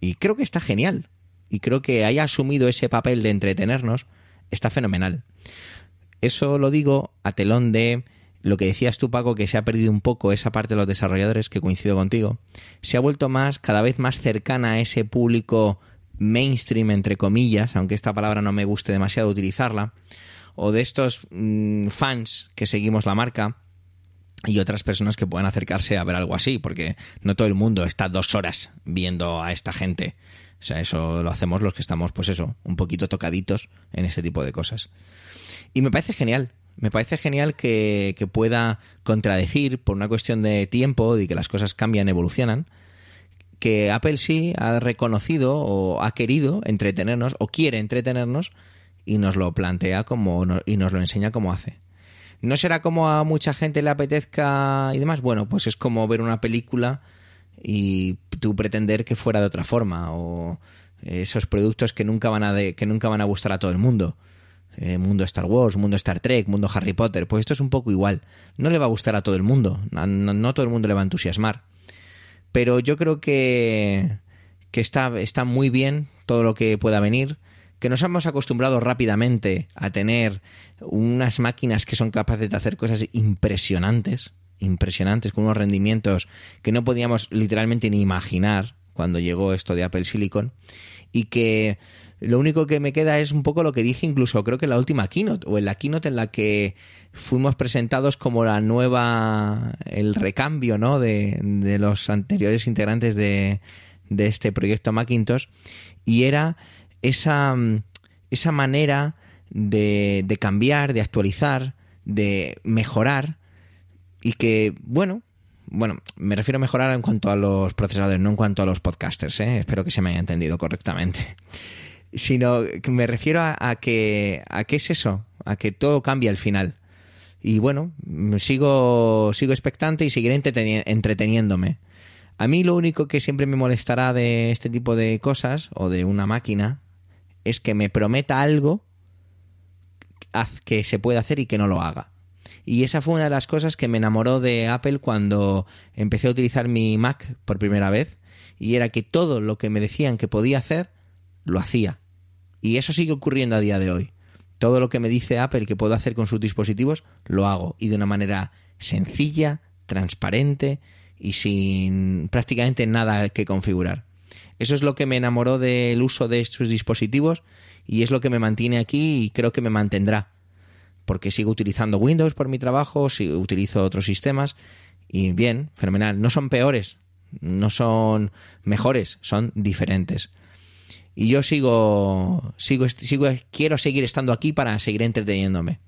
Speaker 1: Y creo que está genial. Y creo que haya asumido ese papel de entretenernos, está fenomenal. Eso lo digo a telón de lo que decías tú, Paco, que se ha perdido un poco esa parte de los desarrolladores, que coincido contigo, se ha vuelto más, cada vez más cercana a ese público mainstream, entre comillas, aunque esta palabra no me guste demasiado utilizarla, o de estos mmm, fans que seguimos la marca y otras personas que puedan acercarse a ver algo así, porque no todo el mundo está dos horas viendo a esta gente. O sea, eso lo hacemos los que estamos, pues eso, un poquito tocaditos en este tipo de cosas. Y me parece genial, me parece genial que, que, pueda contradecir por una cuestión de tiempo y que las cosas cambian, evolucionan, que Apple sí ha reconocido o ha querido entretenernos o quiere entretenernos y nos lo plantea como y nos lo enseña como hace. ¿No será como a mucha gente le apetezca y demás? Bueno, pues es como ver una película y tú pretender que fuera de otra forma o esos productos que nunca van a que nunca van a gustar a todo el mundo. Eh, mundo Star Wars, mundo Star Trek, mundo Harry Potter, pues esto es un poco igual. No le va a gustar a todo el mundo, no, no, todo el mundo le va a entusiasmar. Pero yo creo que, que está, está muy bien todo lo que pueda venir, que nos hemos acostumbrado rápidamente a tener unas máquinas que son capaces de hacer cosas impresionantes, impresionantes, con unos rendimientos que no podíamos literalmente ni imaginar cuando llegó esto de Apple Silicon, y que lo único que me queda es un poco lo que dije incluso creo que en la última keynote o en la keynote en la que fuimos presentados como la nueva, el recambio ¿no? de, de los anteriores integrantes de, de este proyecto Macintosh y era esa, esa manera de, de cambiar, de actualizar, de mejorar y que, bueno, bueno, me refiero a mejorar en cuanto a los procesadores, no en cuanto a los podcasters, ¿eh? espero que se me haya entendido correctamente sino que me refiero a, que a qué es eso, a que todo cambia al final. Y bueno, sigo sigo expectante y seguiré entreteniéndome. A mí lo único que siempre me molestará de este tipo de cosas o de una máquina es que me prometa algo que se puede hacer y que no lo haga. Y esa fue una de las cosas que me enamoró de Apple cuando empecé a utilizar mi Mac por primera vez. Y era que todo lo que me decían que podía hacer, lo hacía. Y eso sigue ocurriendo a día de hoy. Todo lo que me dice Apple que puedo hacer con sus dispositivos, lo hago. Y de una manera sencilla, transparente y sin prácticamente nada que configurar. Eso es lo que me enamoró del uso de sus dispositivos y es lo que me mantiene aquí y creo que me mantendrá. Porque sigo utilizando Windows por mi trabajo, sigo, utilizo otros sistemas y bien, fenomenal. No son peores, no son mejores, son diferentes. Y yo sigo, sigo, sigo, quiero seguir estando aquí para seguir entreteniéndome.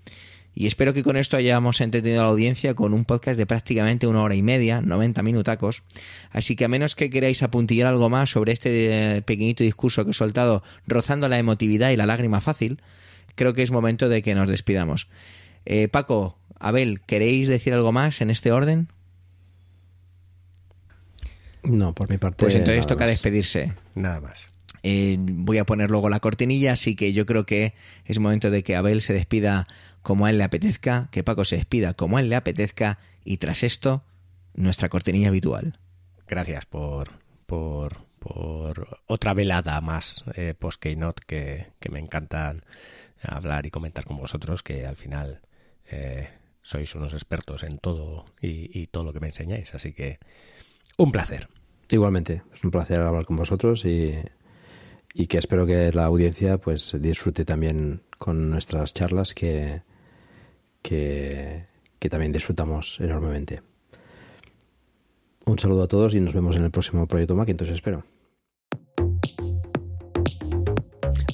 Speaker 1: Y espero que con esto hayamos entretenido a la audiencia con un podcast de prácticamente una hora y media, 90 minutacos. Así que a menos que queráis apuntillar algo más sobre este pequeñito discurso que he soltado rozando la emotividad y la lágrima fácil, creo que es momento de que nos despidamos. Eh, Paco, Abel, ¿queréis decir algo más en este orden?
Speaker 3: No, por mi parte.
Speaker 1: Pues entonces toca despedirse.
Speaker 2: Nada más.
Speaker 1: Eh, voy a poner luego la cortinilla, así que yo creo que es momento de que Abel se despida como a él le apetezca, que Paco se despida como a él le apetezca y tras esto, nuestra cortinilla habitual.
Speaker 2: Gracias por, por, por otra velada más eh, post-Keynote que, que me encantan hablar y comentar con vosotros, que al final eh, sois unos expertos en todo y, y todo lo que me enseñáis. Así que un placer.
Speaker 3: Igualmente, es un placer hablar con vosotros y y que espero que la audiencia pues disfrute también con nuestras charlas que, que, que también disfrutamos enormemente. Un saludo a todos y nos vemos en el próximo proyecto Macintosh, espero.